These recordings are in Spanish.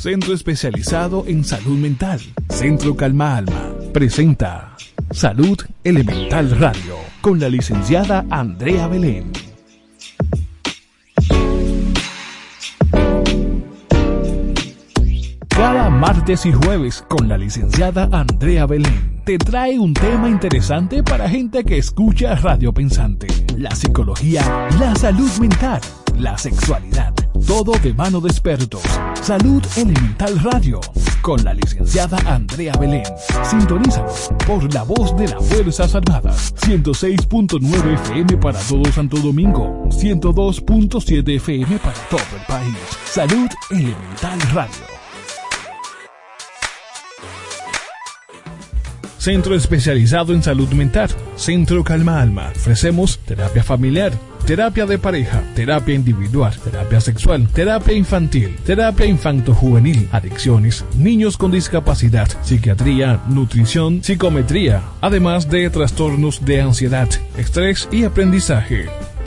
Centro especializado en salud mental. Centro Calma Alma. Presenta Salud Elemental Radio con la licenciada Andrea Belén. Cada martes y jueves con la licenciada Andrea Belén te trae un tema interesante para gente que escucha Radio Pensante. La psicología, la salud mental, la sexualidad, todo de mano de expertos. Salud Elemental Radio con la licenciada Andrea Belén. Sintonízalo por la voz de las Fuerzas Armadas. 106.9 FM para todo Santo Domingo. 102.7 FM para todo el país. Salud Elemental Radio. Centro especializado en salud mental. Centro Calma Alma. Ofrecemos terapia familiar, terapia de pareja, terapia individual, terapia sexual, terapia infantil, terapia infanto-juvenil, adicciones, niños con discapacidad, psiquiatría, nutrición, psicometría, además de trastornos de ansiedad, estrés y aprendizaje.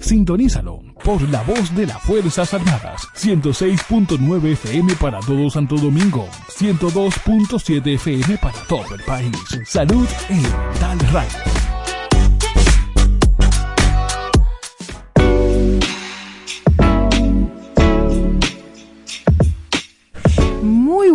Sintonízalo por la voz de las Fuerzas Armadas. 106.9 FM para todo Santo Domingo. 102.7 FM para todo el país. Salud Elemental Radio.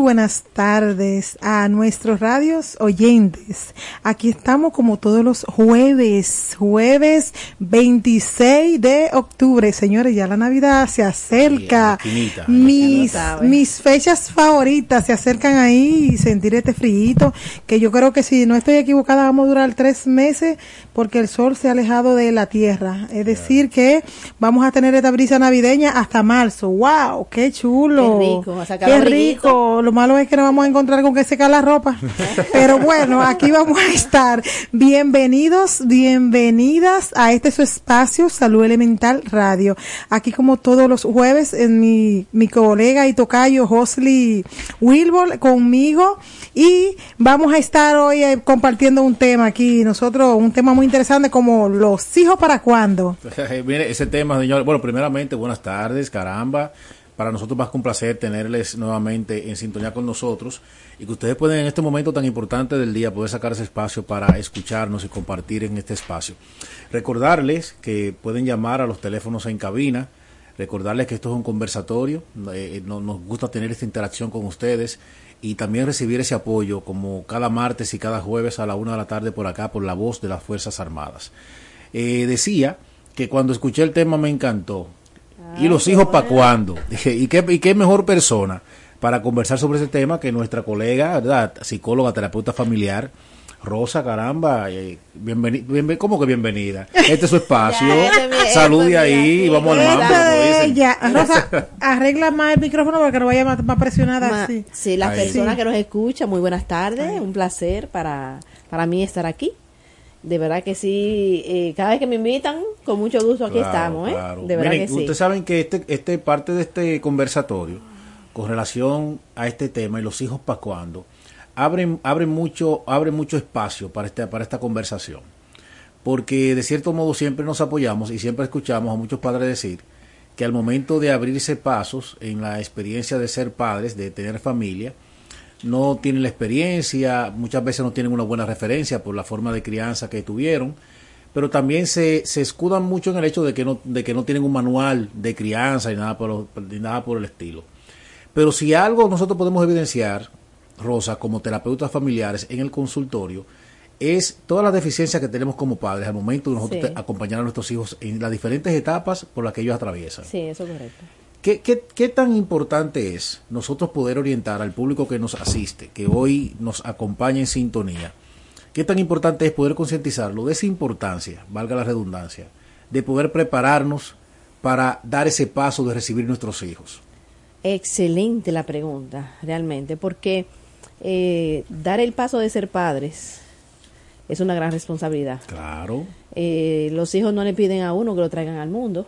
Buenas tardes a nuestros radios oyentes. Aquí estamos como todos los jueves, jueves 26 de octubre. Señores, ya la Navidad se acerca. Finita, mis, mis fechas favoritas se acercan ahí y sentir este frío que yo creo que si no estoy equivocada vamos a durar tres meses porque el sol se ha alejado de la tierra. Es decir que vamos a tener esta brisa navideña hasta marzo. ¡Wow! ¡Qué chulo! Qué rico, ¡Qué rico! Lo malo es que nos vamos a encontrar con que secar la ropa. Pero bueno, aquí vamos a estar. Bienvenidos, bienvenidas a este su espacio, Salud Elemental Radio. Aquí como todos los jueves, en mi, mi colega y tocayo Josly Wilbur conmigo y vamos a estar hoy eh, compartiendo un tema aquí, nosotros, un tema muy interesante como los hijos para cuándo. Mire, ese tema, señor. Bueno, primeramente, buenas tardes, caramba. Para nosotros más que un placer tenerles nuevamente en sintonía con nosotros y que ustedes pueden en este momento tan importante del día poder sacar ese espacio para escucharnos y compartir en este espacio. Recordarles que pueden llamar a los teléfonos en cabina, recordarles que esto es un conversatorio, eh, no- nos gusta tener esta interacción con ustedes y también recibir ese apoyo como cada martes y cada jueves a la una de la tarde por acá por la voz de las Fuerzas Armadas. Eh, decía que cuando escuché el tema me encantó. ¿Y los hijos para cuándo? ¿y qué, ¿y qué mejor persona para conversar sobre ese tema que nuestra colega, ¿verdad? psicóloga, terapeuta familiar, Rosa, caramba, eh, bienvenida, ¿cómo que bienvenida? Este es su espacio, este este es mi ahí, aquí. vamos al mambo. De Rosa, arregla más el micrófono para que no vaya más, más presionada Ma- así. Sí, las Ahí. personas Sí. que nos escuchan, muy buenas tardes, un placer para, para mí estar aquí. De verdad que sí, eh, cada vez que me invitan, con mucho gusto aquí Claro, estamos, ¿eh? claro. De verdad Miren, que sí. ustedes saben que este, este parte de este conversatorio, con relación a este tema y los hijos para cuándo, abren, abren mucho, abre mucho espacio para esta, para esta conversación. Porque de cierto modo siempre nos apoyamos y siempre escuchamos a muchos padres decir que al momento de abrirse pasos en la experiencia de ser padres, de tener familia, no tienen la experiencia, muchas veces no tienen una buena referencia por la forma de crianza que tuvieron, pero también se, se escudan mucho en el hecho de que no, de que no tienen un manual de crianza y nada por, ni nada por el estilo. Pero si algo nosotros podemos evidenciar, Rosa, como terapeutas familiares en el consultorio, es todas las deficiencias que tenemos como padres al momento de nosotros Sí. acompañar a nuestros hijos en las diferentes etapas por las que ellos atraviesan. Sí, eso es correcto. ¿Qué, qué, qué tan importante es nosotros poder orientar al público que nos asiste, que hoy nos acompaña en sintonía? ¿Qué tan importante es poder concientizarlo de esa importancia, valga la redundancia, de poder prepararnos para dar ese paso de recibir nuestros hijos? Excelente la pregunta, realmente, porque eh, dar el paso de ser padres es una gran responsabilidad. Claro. Eh, los hijos no le piden a uno que lo traigan al mundo.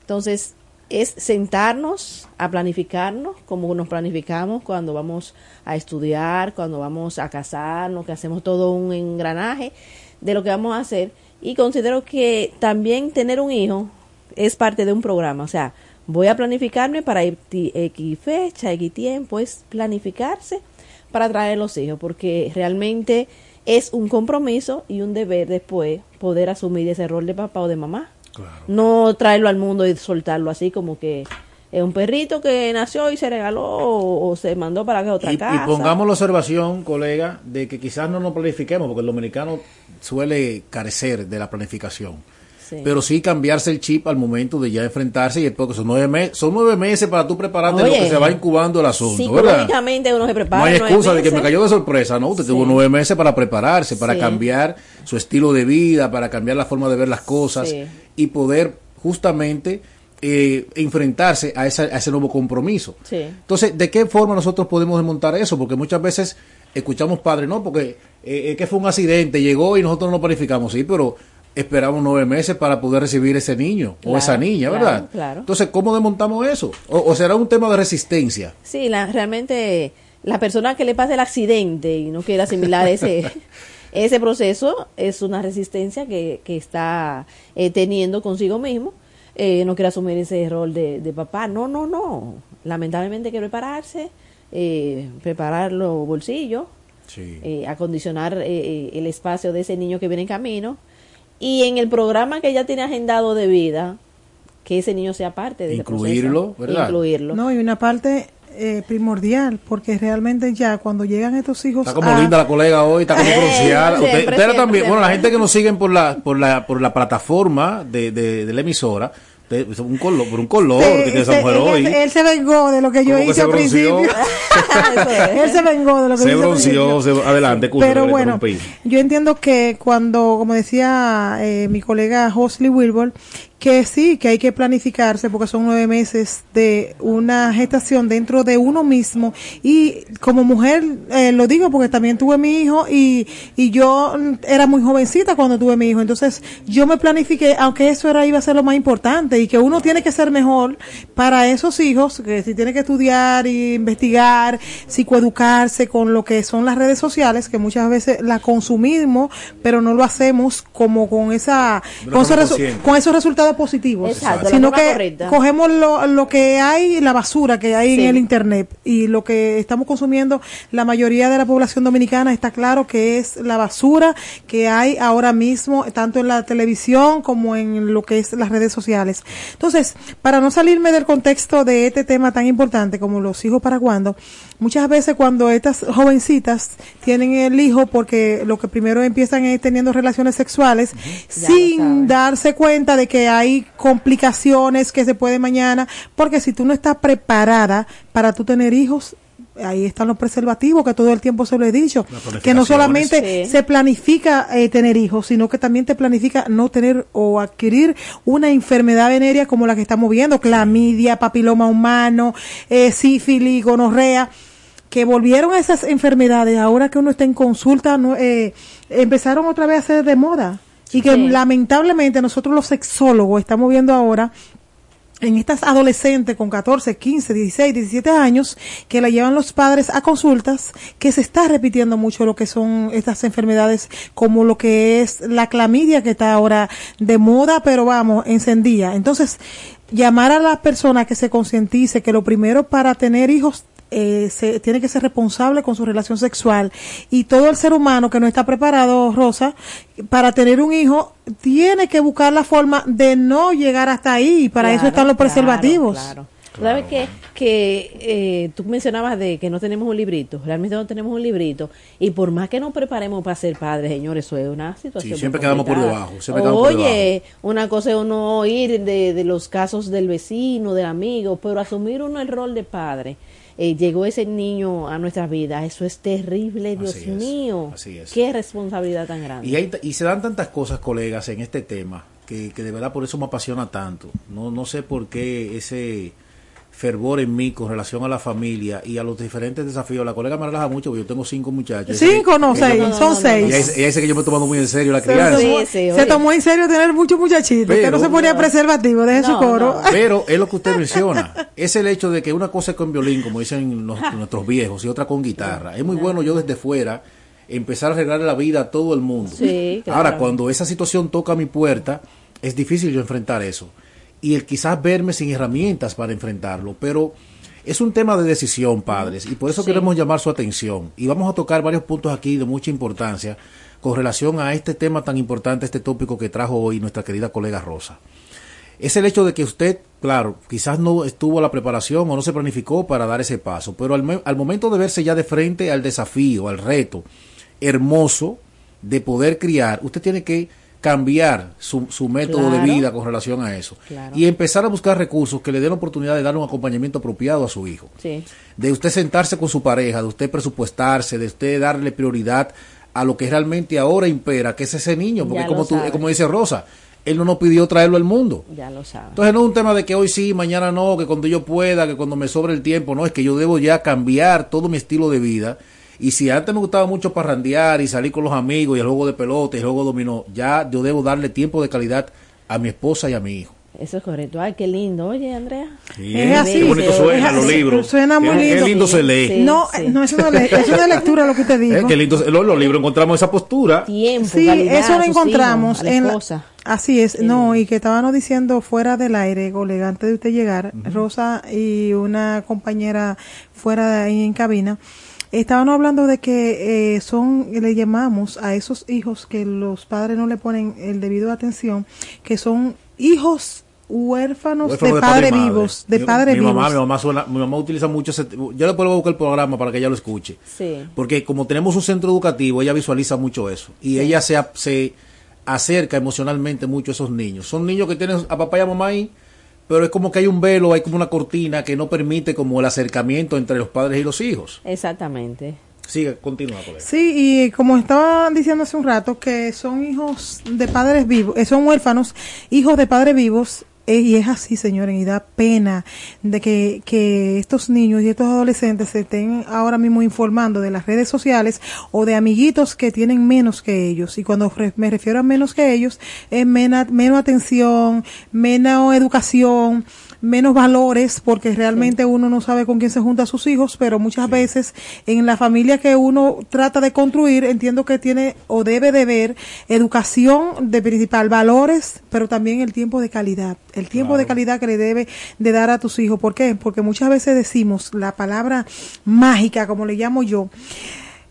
Entonces, es sentarnos a planificarnos como nos planificamos cuando vamos a estudiar, cuando vamos a casarnos, que hacemos todo un engranaje de lo que vamos a hacer. Y considero que también tener un hijo es parte de un programa. O sea, voy a planificarme para X fecha, X tiempo, es planificarse para traer los hijos, porque realmente es un compromiso y un deber después poder asumir ese rol de papá o de mamá. Claro. No traerlo al mundo y soltarlo así como que es un perrito que nació y se regaló o, o se mandó para que otra Y, y casa. pongamos la observación, colega, de que quizás no nos planifiquemos, porque el dominicano suele carecer de la planificación. Sí. Pero sí cambiarse el chip al momento de ya enfrentarse y porque son nueve, meses son nueve meses para tú prepararte lo que se va incubando el asunto, ¿verdad? Uno se prepara. No hay excusa de que me cayó de sorpresa, ¿no? Usted Sí. tuvo nueve meses para prepararse, para Sí. cambiar su estilo de vida, para cambiar la forma de ver las cosas y poder justamente eh, enfrentarse a, esa- a ese nuevo compromiso. Sí. Entonces, ¿de qué forma nosotros podemos desmontar eso? Porque muchas veces escuchamos padres, no, porque eh, es que fue un accidente, llegó y nosotros no planificamos, sí, pero esperamos nueve meses para poder recibir ese niño o esa niña, claro, ¿verdad? claro. Entonces, ¿cómo desmontamos eso? O, o será un tema de resistencia? Sí, la, realmente la persona que le pasa el accidente y no quiere asimilar ese, ese proceso es una resistencia que, que está eh, teniendo consigo mismo. Eh, no quiere asumir ese rol de, de papá. No, no, no. Lamentablemente hay que prepararse, eh, preparar los bolsillos, Sí. eh, acondicionar eh, eh, el espacio de ese niño que viene en camino y en el programa que ya tiene agendado de vida, que ese niño sea parte de ese Incluirlo, proceso. ¿verdad? Incluirlo. No, y una parte eh, primordial, porque realmente ya cuando llegan estos hijos Está como a- linda la colega hoy, está como Eh, bronceada. siempre, Usted, siempre, también, bueno, la gente que nos siguen por la, por la, por la plataforma de, de, de la emisora, es un color, por un color Sí, que tiene esa se- mujer él, hoy. él se vengó de lo que yo que hice se al principio. Es. él se vengó de lo que Se yo hice al bronceó, principio. se- adelante, que Pero bueno, yo entiendo que cuando, como decía eh, mi colega Hosley Wilbur, que sí, que hay que planificarse porque son nueve meses de una gestación dentro de uno mismo. Y como mujer eh, lo digo porque también tuve mi hijo y, y yo era muy jovencita cuando tuve mi hijo, entonces yo me planifiqué, aunque eso era iba a ser lo más importante y que uno tiene que ser mejor para esos hijos, que si tiene que estudiar y investigar, psicoeducarse con lo que son las redes sociales, que muchas veces la consumimos, pero no lo hacemos como con esa, con, con esos resultados positivos, Exacto, sino que correcta. cogemos lo, lo que hay, la basura que hay Sí. en el internet y lo que estamos consumiendo, la mayoría de la población dominicana está claro que es la basura que hay ahora mismo, tanto en la televisión como en lo que es las redes sociales. Entonces, para no salirme del contexto de este tema tan importante como los hijos para cuando, muchas veces cuando estas jovencitas tienen el hijo porque lo que primero empiezan es teniendo relaciones sexuales Ya sin darse cuenta de que hay complicaciones que se puede mañana, porque si tú no estás preparada para tú tener hijos, ahí están los preservativos que todo el tiempo se lo he dicho, que no solamente Sí. se planifica eh, tener hijos, sino que también te planifica no tener o adquirir una enfermedad venérea como la que estamos viendo, clamidia, papiloma humano, eh, sífilis, gonorrea que volvieron a esas enfermedades, ahora que uno está en consulta, no, eh, empezaron otra vez a ser de moda. Y que Sí. lamentablemente nosotros los sexólogos estamos viendo ahora en estas adolescentes con 14, 15, 16, 17 años que la llevan los padres a consultas, que se está repitiendo mucho lo que son estas enfermedades como lo que es la clamidia que está ahora de moda, pero vamos, encendida. Entonces, llamar a la persona que se concientice que lo primero para tener hijos eh, se, tiene que ser responsable con su relación sexual y todo el ser humano que no está preparado, Rosa, para tener un hijo, tiene que buscar la forma de no llegar hasta ahí y para eso están los preservativos. Claro, ¿Sabes qué? Que eh, tú mencionabas de que no tenemos un librito, realmente no tenemos un librito, y por más que nos preparemos para ser padres, señores, eso es una situación. Sí, siempre quedamos por debajo. Siempre Oye, por debajo. una cosa es uno oír de, de los casos del vecino, del amigo, pero asumir uno el rol de padre eh, llegó ese niño a nuestras vidas. Eso es terrible, Dios Así es, mío. así es. Qué responsabilidad tan grande. Y, hay, y se dan tantas cosas, colegas, en este tema, que, que de verdad por eso me apasiona tanto. No, no sé por qué ese fervor en mí con relación a la familia y a los diferentes desafíos. La colega me relaja mucho porque yo tengo cinco muchachos. Cinco, no, Ella- seis, son seis. Ella dice, ella dice que yo me he tomado muy en serio la crianza. tomó, Sí, sí, se tomó en serio tener muchos muchachitos, que no Pero- se ponía preservativo, deje su coro. no. Pero es lo que usted menciona. Es el hecho de que una cosa es con violín, como dicen los- nuestros viejos, y otra con guitarra. Es muy bueno yo desde fuera empezar a arreglar la vida a todo el mundo. Sí, claro. Ahora, cuando esa situación toca mi puerta, es difícil yo enfrentar eso. Y el quizás verme sin herramientas para enfrentarlo. Pero es un tema de decisión, padres, y por eso Sí. queremos llamar su atención. Y vamos a tocar varios puntos aquí de mucha importancia con relación a este tema tan importante, este tópico que trajo hoy nuestra querida colega Rosa es el hecho de que usted, claro, quizás no estuvo a la preparación o no se planificó para dar ese paso, pero al momento de verse ya de frente al desafío, al reto hermoso de poder criar, usted tiene que cambiar su, su método de vida con relación a eso Claro. y empezar a buscar recursos que le den la oportunidad de dar un acompañamiento apropiado a su hijo Sí. de usted sentarse con su pareja, de usted presupuestarse, de usted darle prioridad a lo que realmente ahora impera, que es ese niño, porque como tú, sabe. como dice Rosa, él no nos pidió traerlo al mundo. Ya lo saben. Entonces no es un tema de que hoy sí, mañana no, que cuando yo pueda, que cuando me sobre el tiempo, no, es que yo debo ya cambiar todo mi estilo de vida. Y si antes me gustaba mucho parrandear y salir con los amigos y el juego de pelota y el juego de dominó, ya yo debo darle tiempo de calidad a mi esposa y a mi hijo. Eso es correcto. Ay, qué lindo. Oye, Andrea. Es así. Qué bonito Es suena los libros. Suena muy Qué- Qué lindo. lindo se lee. Sí. no, eh, no es una, le- es una lectura lo que usted Eh, dijo. qué lindo, los, los libros encontramos esa postura. Tiempo, Sí, calidad eso lo encontramos hijos, a la en la- esposa. Así es, no, lindo. y que estábamos diciendo fuera del aire, colega, antes de usted llegar, Rosa y una compañera fuera de ahí en cabina, estaban hablando de que eh, son, le llamamos a esos hijos que los padres no le ponen el debido atención, que son hijos huérfanos, Huérfano de, padre padres y madre. vivos, de Mi- padres mi vivos. Mamá, mi, mamá suena- mi mamá utiliza mucho ese... Yo voy a buscar el programa para que ella lo escuche. Sí. Porque como tenemos un centro educativo, ella visualiza mucho eso. Y ella se, se acerca emocionalmente mucho a esos niños. Son niños que tienen a papá y a mamá ahí, pero es como que hay un velo, hay como una cortina que no permite como el acercamiento entre los padres y los hijos. Exactamente. Sigue, continúa, colega. Sí, y como estaban diciendo hace un rato, que son hijos de padres vivos, eh, son huérfanos, hijos de padres vivos, y es así, señores, y da pena de que, que estos niños y estos adolescentes se estén ahora mismo informando de las redes sociales o de amiguitos que tienen menos que ellos. Y cuando me refiero a menos que ellos, es mena- menos atención, menos educación, menos valores, porque realmente uno no sabe con quién se junta a sus hijos, pero muchas veces en la familia que uno trata de construir, entiendo que tiene o debe de ver educación de principal, valores, pero también el tiempo de calidad, el tiempo de calidad que le debe de dar a tus hijos. ¿Por qué? Porque muchas veces decimos la palabra mágica, como le llamo yo,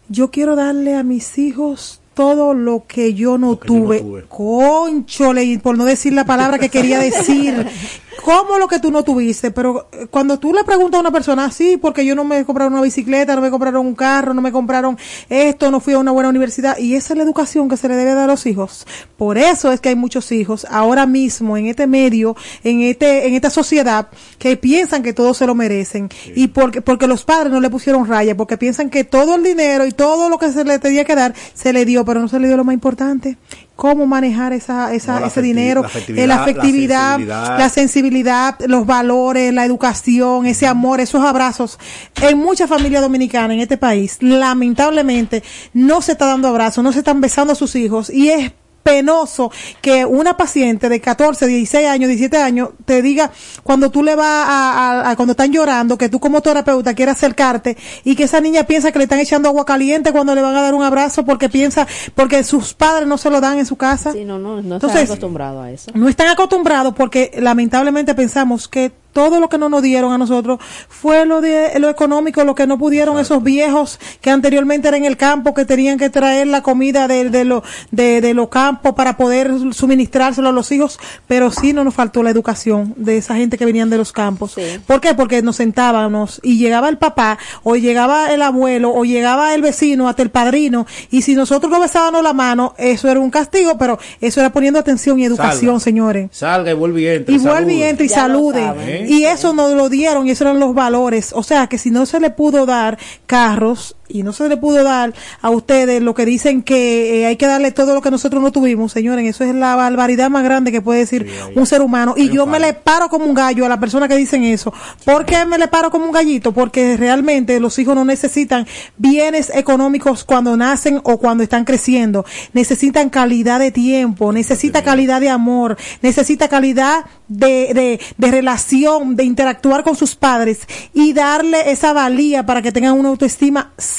yo quiero darle a mis hijos todo lo que yo no que yo no tuve. tuve. Conchole, por no decir la palabra que quería decir. ¿Cómo lo que tú no tuviste? Pero eh, cuando tú le preguntas a una persona, sí, porque yo no me compraron una bicicleta, no me compraron un carro, no me compraron esto, no fui a una buena universidad. Y esa es la educación que se le debe dar a los hijos. Por eso es que hay muchos hijos ahora mismo en este medio, en este, en esta sociedad, que piensan que todos se lo merecen. Y porque, porque los padres no le pusieron raya, porque piensan que todo el dinero y todo lo que se le tenía que dar, se le dio, pero no se le dio lo más importante. Cómo manejar esa, esa, No, la ese dinero, la eh, afectividad, la la afectividad, sensibilidad. la sensibilidad, los valores, la educación, ese amor, esos abrazos. En muchas familias dominicanas en este país, lamentablemente, no se está dando abrazos, no se están besando a sus hijos y es penoso que una paciente de 14, 16 años, 17 años te diga cuando tú le vas a, cuando están llorando, que tú como terapeuta quieres acercarte y que esa niña piensa que le están echando agua caliente cuando le van a dar un abrazo porque piensa, porque sus padres no se lo dan en su casa. Sí, no, no, no están acostumbrados a eso. No están acostumbrados porque lamentablemente pensamos que todo lo que no nos dieron a nosotros fue lo de lo económico, lo que no pudieron esos viejos que anteriormente eran en el campo, que tenían que traer la comida de, de, lo, de, de los campos para poder suministrárselo a los hijos, pero sí no nos faltó la educación de esa gente que venían de los campos. ¿Por qué? Porque nos sentábamos y llegaba el papá, o llegaba el abuelo, o llegaba el vecino, hasta el padrino, y si nosotros no besábamos la mano, eso era un castigo, pero eso era poniendo atención y educación, señores. Salga y vuelve y entre. Y vuelve y entre y salude. Y eso nos lo dieron y esos eran los valores. O sea que si no se le pudo dar carros y no se le pudo dar a ustedes lo que dicen que eh, hay que darle todo lo que nosotros no tuvimos, señores, eso es la barbaridad más grande que puede decir un ser humano. Y yo me le paro como un gallo a la persona que dicen eso. ¿Por qué me le paro como un gallito? Porque realmente los hijos no necesitan bienes económicos cuando nacen o cuando están creciendo. Necesitan calidad de tiempo, necesita calidad de amor, necesita calidad de, de, de relación, de interactuar con sus padres y darle esa valía para que tengan una autoestima sana.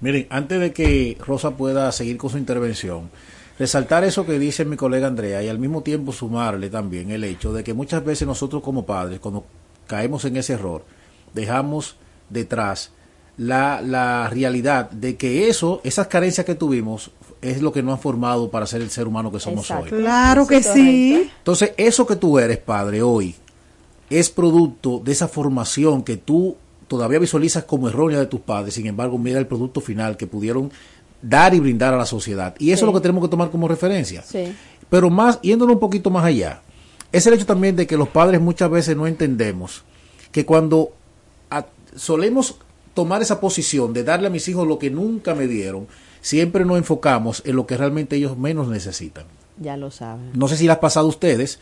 Miren, antes de que Rosa pueda seguir con su intervención, resaltar eso que dice mi colega Andrea y al mismo tiempo sumarle también el hecho de que muchas veces nosotros como padres, cuando caemos en ese error, dejamos detrás la, la realidad de que eso, esas carencias que tuvimos, es lo que nos ha formado para ser el ser humano que somos hoy. Claro que sí. Entonces, eso que tú eres, padre, hoy, es producto de esa formación que tú todavía visualizas como errónea de tus padres, sin embargo, mira el producto final que pudieron dar y brindar a la sociedad. Y eso es lo que tenemos que tomar como referencia. Pero más, yéndonos un poquito más allá, es el hecho también de que los padres muchas veces no entendemos que cuando solemos tomar esa posición de darle a mis hijos lo que nunca me dieron, siempre nos enfocamos en lo que realmente ellos menos necesitan. Ya lo saben. No sé si ha pasado a ustedes,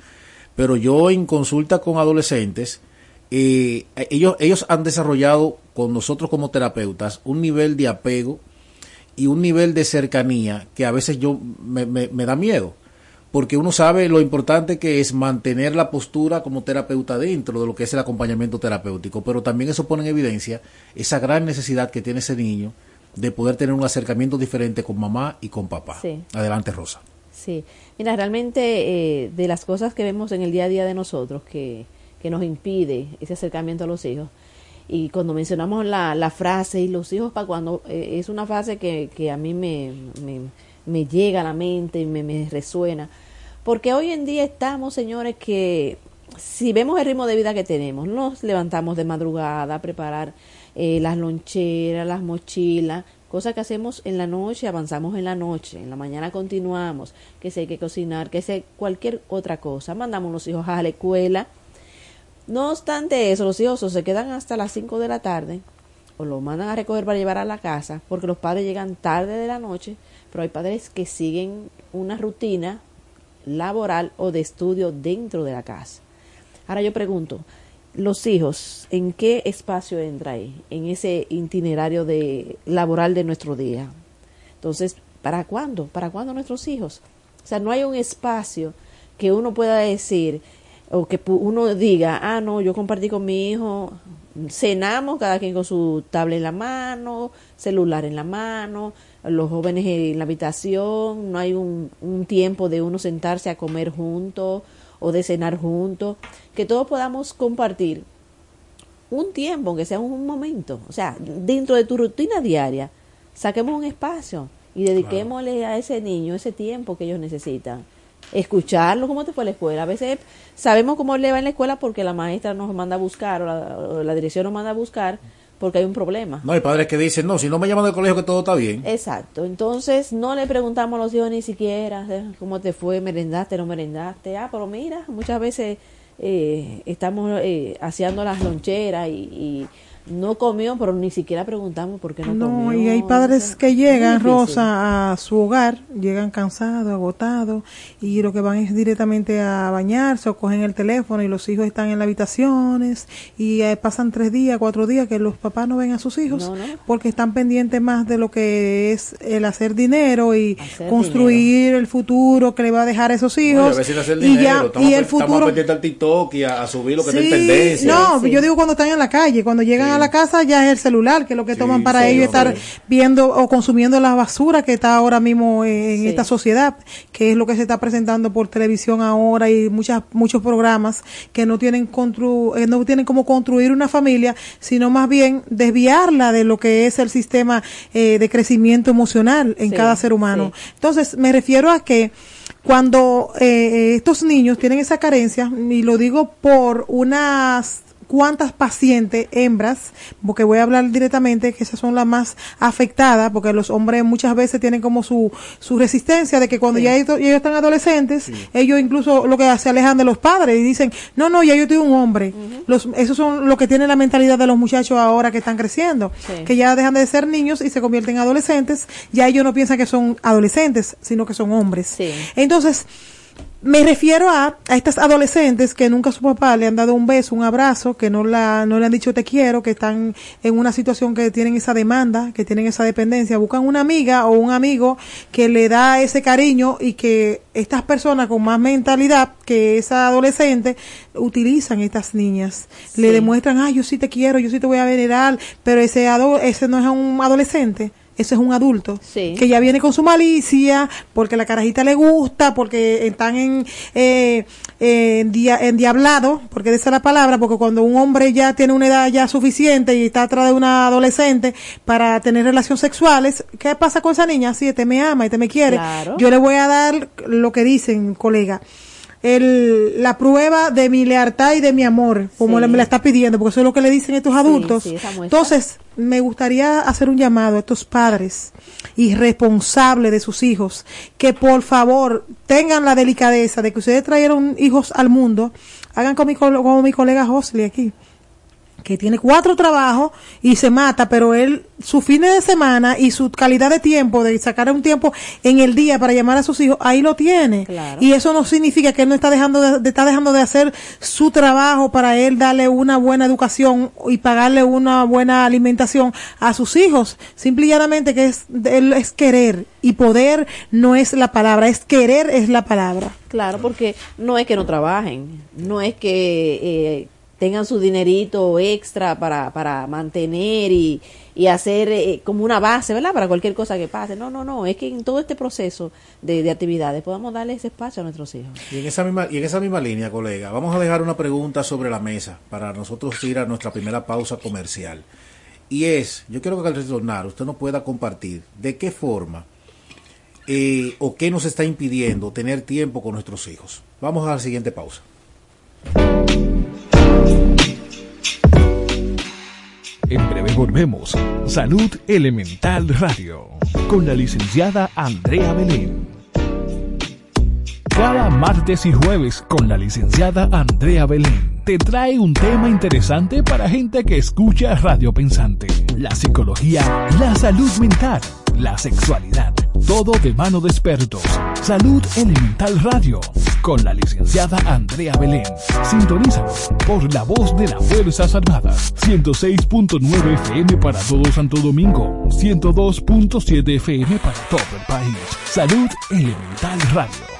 pero yo en consulta con adolescentes, eh, ellos, ellos han desarrollado con nosotros como terapeutas un nivel de apego y un nivel de cercanía que a veces yo me, me, da miedo porque uno sabe lo importante que es mantener la postura como terapeuta dentro de lo que es el acompañamiento terapéutico, pero también eso pone en evidencia esa gran necesidad que tiene ese niño de poder tener un acercamiento diferente con mamá y con papá. Adelante, Rosa. Sí, mira, realmente eh, de las cosas que vemos en el día a día de nosotros, que, que nos impide ese acercamiento a los hijos. Y cuando mencionamos la, la frase y los hijos para cuando, eh, es una frase que, que a mí me, me, llega a la mente y me, me resuena. Porque hoy en día estamos, señores, que si vemos el ritmo de vida que tenemos, nos levantamos de madrugada a preparar eh, las loncheras, las mochilas, cosas que hacemos en la noche, avanzamos en la noche, en la mañana continuamos, que si hay que cocinar, que sea cualquier otra cosa, mandamos los hijos a la escuela, no obstante eso, los hijos se quedan hasta las 5 de la tarde o lo mandan a recoger para llevar a la casa porque los padres llegan tarde de la noche, pero hay padres que siguen una rutina laboral o de estudio dentro de la casa. Ahora yo pregunto, los hijos, ¿en qué espacio entra ahí? En ese itinerario de laboral de nuestro día. Entonces, ¿para cuándo? ¿Para cuándo nuestros hijos? O sea, no hay un espacio que uno pueda decir, o que uno diga, ah, no, yo compartí con mi hijo, cenamos cada quien con su tablet en la mano, celular en la mano, los jóvenes en la habitación, no hay un, un tiempo de uno sentarse a comer juntos o de cenar juntos, que todos podamos compartir un tiempo, aunque sea un momento, o sea, dentro de tu rutina diaria, saquemos un espacio y dediquémosle a ese niño ese tiempo que ellos necesitan escucharlo, cómo te fue la escuela. A veces sabemos cómo le va en la escuela porque la maestra nos manda a buscar o la, dirección nos manda a buscar porque hay un problema. No, hay padres que dicen, no, si no me llaman del colegio que todo está bien. Exacto, entonces no le preguntamos a los hijos ni siquiera cómo te fue, merendaste, no merendaste. Ah, pero mira, muchas veces eh, estamos eh, haciendo las loncheras y, no comió, pero ni siquiera preguntamos por qué no, comió. No, y hay padres que llegan, Rosa, a su hogar, llegan cansados, agotados, y lo que van es directamente a bañarse o cogen el teléfono y los hijos están en las habitaciones y eh, pasan tres días, cuatro días que los papás no ven a sus hijos porque están pendientes más de lo que es el hacer dinero y construir el futuro que le va a dejar a esos hijos. y ya, y el futuro. al TikTok y a, subir lo que sí, tendencia. No, yo digo cuando están en la calle, cuando llegan a la casa ya es el celular, que es lo que toman para ellos estar viendo o consumiendo la basura que está ahora mismo en esta sociedad, que es lo que se está presentando por televisión ahora y muchas muchos programas que no tienen constru, eh, no tienen como construir una familia, sino más bien desviarla de lo que es el sistema eh, de crecimiento emocional en cada ser humano. Entonces, me refiero a que cuando eh, estos niños tienen esa carencia, y lo digo por unas cuántas pacientes hembras, porque voy a hablar directamente que esas son las más afectadas, porque los hombres muchas veces tienen como su, su resistencia de que cuando ya ellos, están adolescentes, ellos incluso lo que se alejan de los padres y dicen, no, no, ya yo tengo un hombre. los, esos son lo que tiene la mentalidad de los muchachos ahora que están creciendo, que ya dejan de ser niños y se convierten en adolescentes, ya ellos no piensan que son adolescentes, sino que son hombres. Entonces, me refiero a, a estas adolescentes que nunca a su papá le han dado un beso, un abrazo, que no, la, no le han dicho te quiero, que están en una situación que tienen esa demanda, que tienen esa dependencia. Buscan una amiga o un amigo que le da ese cariño y que estas personas con más mentalidad que esa adolescente utilizan estas niñas. Le demuestran, ah, yo sí te quiero, yo sí te voy a venerar, pero ese, ese no es un adolescente ese es un adulto que ya viene con su malicia, porque la carajita le gusta, porque están en, eh, en, diablado, porque esa es la palabra, porque cuando un hombre ya tiene una edad ya suficiente y está atrás de una adolescente para tener relaciones sexuales, ¿qué pasa con esa niña? Si te me ama y te me quiere, yo le voy a dar lo que dicen, colega el, la prueba de mi lealtad y de mi amor, como me la está pidiendo, porque eso es lo que le dicen estos adultos. Entonces, me gustaría hacer un llamado a estos padres irresponsables de sus hijos, que por favor tengan la delicadeza de que ustedes trajeron hijos al mundo, hagan como mi, como mi colega Josley aquí que tiene cuatro trabajos y se mata, pero él, su fin de semana y su calidad de tiempo, de sacar un tiempo en el día para llamar a sus hijos, ahí lo tiene. Y eso no significa que él no está dejando de, está dejando de hacer su trabajo para él darle una buena educación y pagarle una buena alimentación a sus hijos. Simple y llanamente que es, él es querer y poder no es la palabra, es querer es la palabra. Claro, porque no es que no trabajen, no es que eh, tengan su dinerito extra para, para mantener y, y hacer eh, como una base, ¿verdad? Para cualquier cosa que pase. No, no, no, es que en todo este proceso de, de, actividades podamos darle ese espacio a nuestros hijos. Y en, esa misma, y en esa misma línea, colega, vamos a dejar una pregunta sobre la mesa para nosotros ir a nuestra primera pausa comercial. Y es, yo quiero que al retornar usted nos pueda compartir de qué forma eh, o qué nos está impidiendo tener tiempo con nuestros hijos. Vamos a la siguiente pausa. En breve volvemos. Salud Elemental Radio con la licenciada Andrea Belén. Cada martes y jueves con la licenciada Andrea Belén te trae un tema interesante para gente que escucha Radio Pensante, la psicología, la salud mental, la sexualidad todo de mano de expertos. Salud Elemental Radio. Con la licenciada Andrea Belén. Sintonízanos por la voz de las Fuerzas Armadas. 106.9 FM para todo Santo Domingo. 102.7 FM para todo el país. Salud Elemental Radio.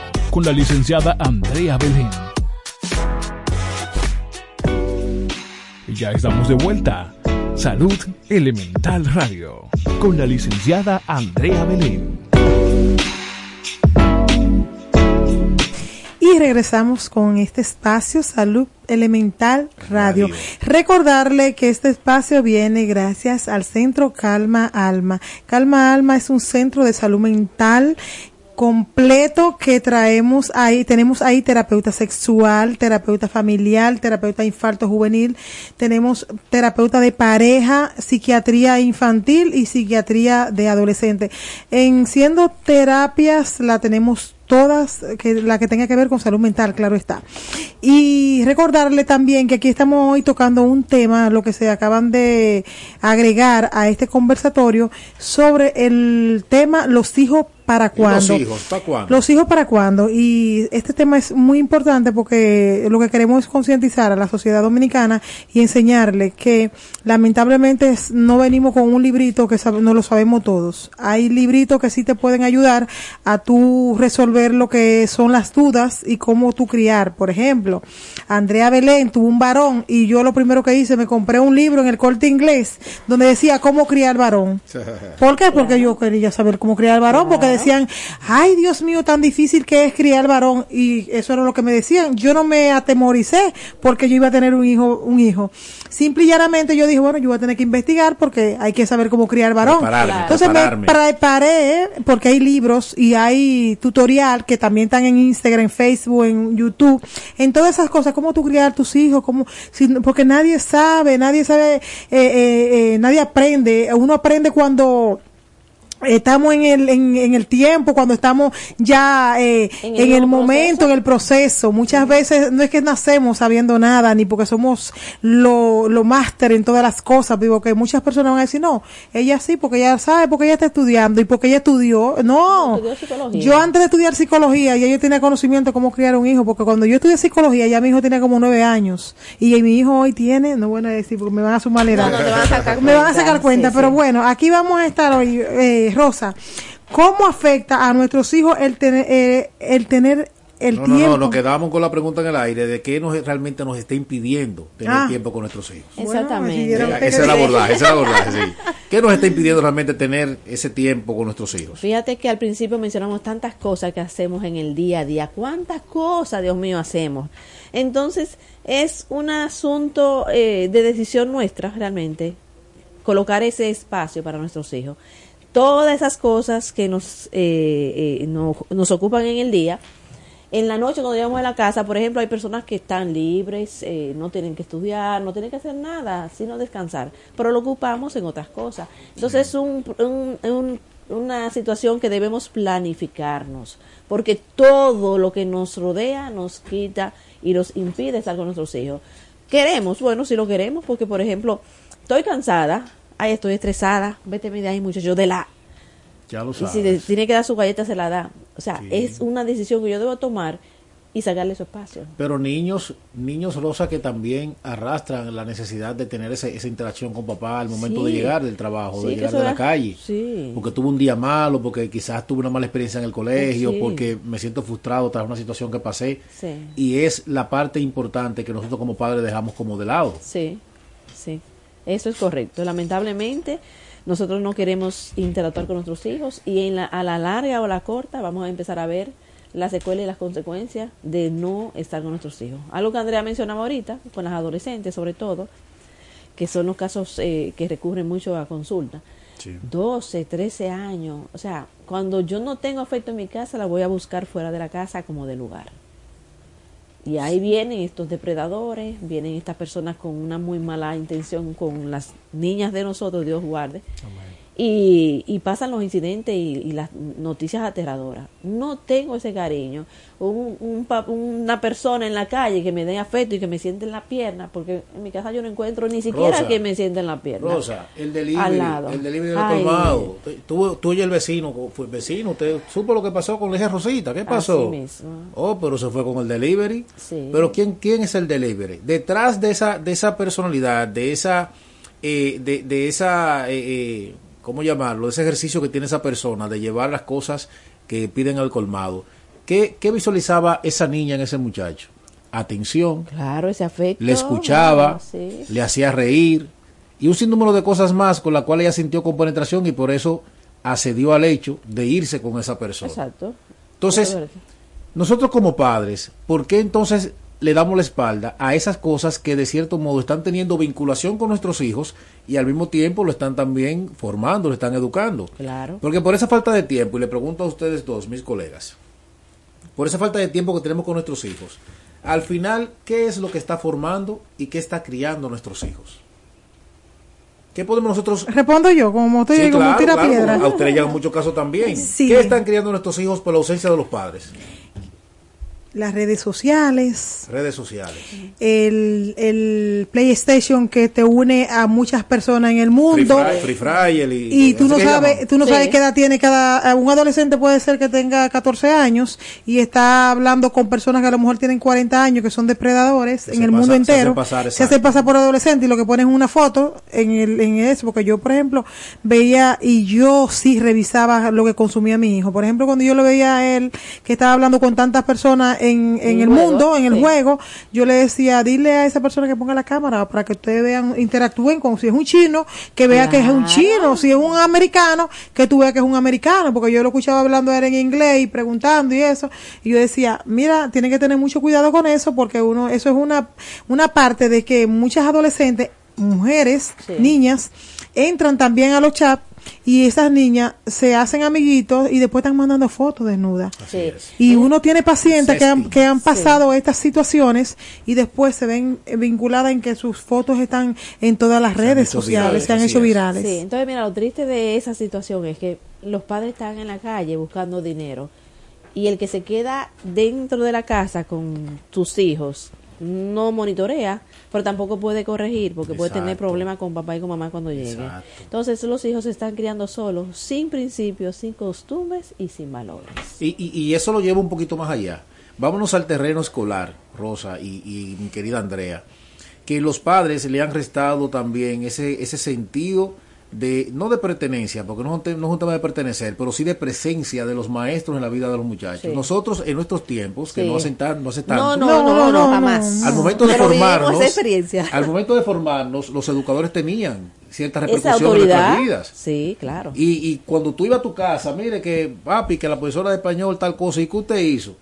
con la licenciada Andrea Belén. Ya estamos de vuelta. Salud Elemental Radio, con la licenciada Andrea Belén. Y regresamos con este espacio Salud Elemental Radio. Radio. Recordarle que este espacio viene gracias al Centro Calma Alma. Calma Alma es un centro de salud mental completo que traemos ahí. Tenemos ahí terapeuta sexual, terapeuta familiar, terapeuta infarto juvenil, tenemos terapeuta de pareja, psiquiatría infantil y psiquiatría de adolescente. En siendo terapias la tenemos todas, que la que tenga que ver con salud mental, claro está. Y recordarle también que aquí estamos hoy tocando un tema, lo que se acaban de agregar a este conversatorio sobre el tema los hijos para cuándo. Los hijos, ¿para cuándo? Los hijos para cuándo. Y este tema es muy importante porque lo que queremos es concientizar a la sociedad dominicana y enseñarle que lamentablemente no venimos con un librito que no lo sabemos todos. Hay libritos que sí te pueden ayudar a tú resolver lo que son las dudas y cómo tú criar. Por ejemplo, Andrea Belén tuvo un varón y yo lo primero que hice me compré un libro en el corte inglés donde decía cómo criar varón. ¿Por qué? Porque yo quería saber cómo criar varón porque decían, ay Dios mío, tan difícil que es criar varón y eso era lo que me decían. Yo no me atemoricé porque yo iba a tener un hijo, un hijo. Simple y llanamente yo dije, bueno, yo voy a tener que investigar porque hay que saber cómo criar varón. Prepararme, Entonces prepararme. me preparé porque hay libros y hay que también están en Instagram, en Facebook, en YouTube, en todas esas cosas, cómo tú criar tus hijos, cómo, si- porque nadie sabe, nadie sabe, eh, eh, eh, nadie aprende. Uno aprende cuando estamos en el, en, en el tiempo, cuando estamos ya eh, En en el momento, proceso. en el proceso. Muchas veces no es que nacemos sabiendo nada, ni porque somos lo, lo máster en todas las cosas, digo que muchas personas van a decir, no, ella sí, porque ella sabe, porque ella está estudiando y porque ella estudió. No, Estudió yo antes de estudiar psicología ya yo tenía conocimiento de cómo criar un hijo, porque cuando yo estudié psicología ya mi hijo tenía como nueve años y mi hijo hoy tiene, no voy a decir porque me van a sumar. No, me van a sacar cuenta, sí, pero sí. bueno, aquí vamos a estar hoy, eh, Rosa. ¿Cómo afecta a nuestros hijos el tener, eh, el tener el No, no, tiempo? no, nos quedamos con la pregunta en el aire de qué nos realmente nos está impidiendo tener Ah. tiempo con nuestros hijos. Bueno, Exactamente. diera Ese es el abordaje, ese es el abordaje, sí. ¿Qué nos está impidiendo realmente tener ese tiempo con nuestros hijos? Fíjate que al principio mencionamos tantas cosas que hacemos en el día a día. ¿Cuántas cosas, Dios mío, hacemos? Entonces, es un asunto eh, de decisión nuestra, realmente, colocar ese espacio para nuestros hijos. Todas esas cosas que nos, eh, eh, no- nos ocupan en el día, en la noche cuando llegamos a la casa, por ejemplo, hay personas que están libres, eh, no tienen que estudiar, no tienen que hacer nada, sino descansar, pero lo ocupamos en otras cosas. Entonces es un, un- un- una situación que debemos planificarnos, porque todo lo que nos rodea nos quita y nos impide estar con nuestros hijos. Queremos, bueno, si lo queremos, porque por ejemplo, estoy cansada, ay, estoy estresada, vete de ahí muchacho, de la Ya lo y sabes. si le tiene que dar su galleta, se la da. O sea, Sí. es una decisión que yo debo tomar y sacarle su espacio. Pero niños, niños rosa que también arrastran la necesidad de tener ese- esa interacción con papá al momento Sí. de llegar del trabajo, Sí, de llegar de la calle. sí. Porque tuve un día malo, porque quizás tuve una mala experiencia en el colegio, porque me siento frustrado tras una situación que pasé. Sí. Y es la parte importante que nosotros como padres dejamos como de lado. Sí, sí. Eso es correcto. Lamentablemente, nosotros no queremos interactuar con nuestros hijos y en la, a la larga o a la corta vamos a empezar a ver las secuelas y las consecuencias de no estar con nuestros hijos. Algo que Andrea mencionaba ahorita, con las adolescentes sobre todo, que son los casos eh, que recurren mucho a consulta. Sí. 12, 13 años. O sea, cuando yo no tengo afecto en mi casa, la voy a buscar fuera de la casa como de lugar. Y ahí vienen estos depredadores, vienen estas personas con una muy mala intención con las niñas de nosotros, Dios guarde. Y, y pasan los incidentes y, y las noticias aterradoras. No tengo ese cariño. Un, una persona en la calle que me dé afecto y que me siente en la pierna, porque en mi casa yo no encuentro ni siquiera Rosa, que me siente en la pierna. Rosa, el delivery, Al lado. el delivery Ay. Tú, tú y el vecino, fue el vecino, usted supo lo que pasó con la hija Rosita, ¿qué pasó? Así mismo. Oh, pero se fue con el delivery. Sí. Pero quién quién es el delivery? Detrás de esa de esa personalidad, de esa eh, de, de esa eh, eh, ¿cómo llamarlo? Ese ejercicio que tiene esa persona de llevar las cosas que piden al colmado, ¿qué, qué visualizaba esa niña en ese muchacho? Atención, Claro, ese afecto. le escuchaba, sí. le hacía reír y un sinnúmero de cosas más con la cual ella sintió compenetración y por eso accedió al hecho de irse con esa persona. Exacto. Entonces, nosotros como padres, ¿por qué entonces le damos la espalda a esas cosas que de cierto modo están teniendo vinculación con nuestros hijos y al mismo tiempo lo están también formando, lo están educando? Claro. Porque por esa falta de tiempo, y le pregunto a ustedes dos, mis colegas, por esa falta de tiempo que tenemos con nuestros hijos, al final, ¿qué es lo que está formando y qué está criando nuestros hijos? ¿Qué podemos nosotros Respondo yo, como estoy Sí, como claro, tira claro, piedra. A ustedes llegan muchos casos también. Sí. ¿Qué están criando nuestros hijos por la ausencia de los padres? Las redes sociales, Redes sociales. el, el PlayStation que te une a muchas personas en el Free mundo. Fry, Free Fry, el- Y tú ¿así no se sabes, tú no Sí. sabes qué edad tiene cada, un adolescente puede ser que tenga 14 años y está hablando con personas que a lo mejor tienen 40 años que son depredadores Que en se el pasa- mundo se hacen entero. pasar, se hace pasar por adolescente y lo que ponen es una foto en el, en eso, porque yo, por ejemplo, veía y yo sí revisaba lo que consumía mi hijo. Por ejemplo, cuando yo lo veía a él que estaba hablando con tantas personas en, en el el juego, mundo, en el sí. juego, yo le decía, dile a esa persona que ponga la cámara para que ustedes vean, interactúen con si es un chino, que vea que es un chino, si es un americano, que tú veas que es un americano, porque yo lo escuchaba hablando a él en inglés y preguntando y eso, y yo decía, mira, tiene que tener mucho cuidado con eso, porque uno, eso es una, una parte de que muchas adolescentes, mujeres, Sí. niñas, entran también a los chats y esas niñas se hacen amiguitos y después están mandando fotos desnudas. Sí. Y uno tiene pacientes que han, que han pasado estas situaciones y después se ven eh, vinculadas en que sus fotos están en todas las Se redes sociales, virales, se han hecho es. virales. Sí, entonces mira, lo triste de esa situación es que los padres están en la calle buscando dinero y el que se queda dentro de la casa con tus hijos no monitorea, pero tampoco puede corregir porque puede tener problemas con papá y con mamá cuando llegue. Exacto. Entonces los hijos se están criando solos, sin principios, sin costumbres y sin valores. Y, y- y eso lo lleva un poquito más allá. Vámonos al terreno escolar, Rosa y, y mi querida Andrea, que los padres le han restado también ese, ese sentido de, no de pertenencia, porque no es, un te- no es un tema de pertenecer, pero sí de presencia de los maestros en la vida de los muchachos. Sí. Nosotros en nuestros tiempos, que Sí. no hace, tan- no hace tanto, No, no, no, no, No, jamás. al momento de Pero formarnos, experiencia. al momento de formarnos, los educadores tenían cierta repercusión en nuestras vidas. Sí, claro. Y, y cuando tú ibas a tu casa, mire que papi, que la profesora de español tal cosa, ¿y qué usted hizo?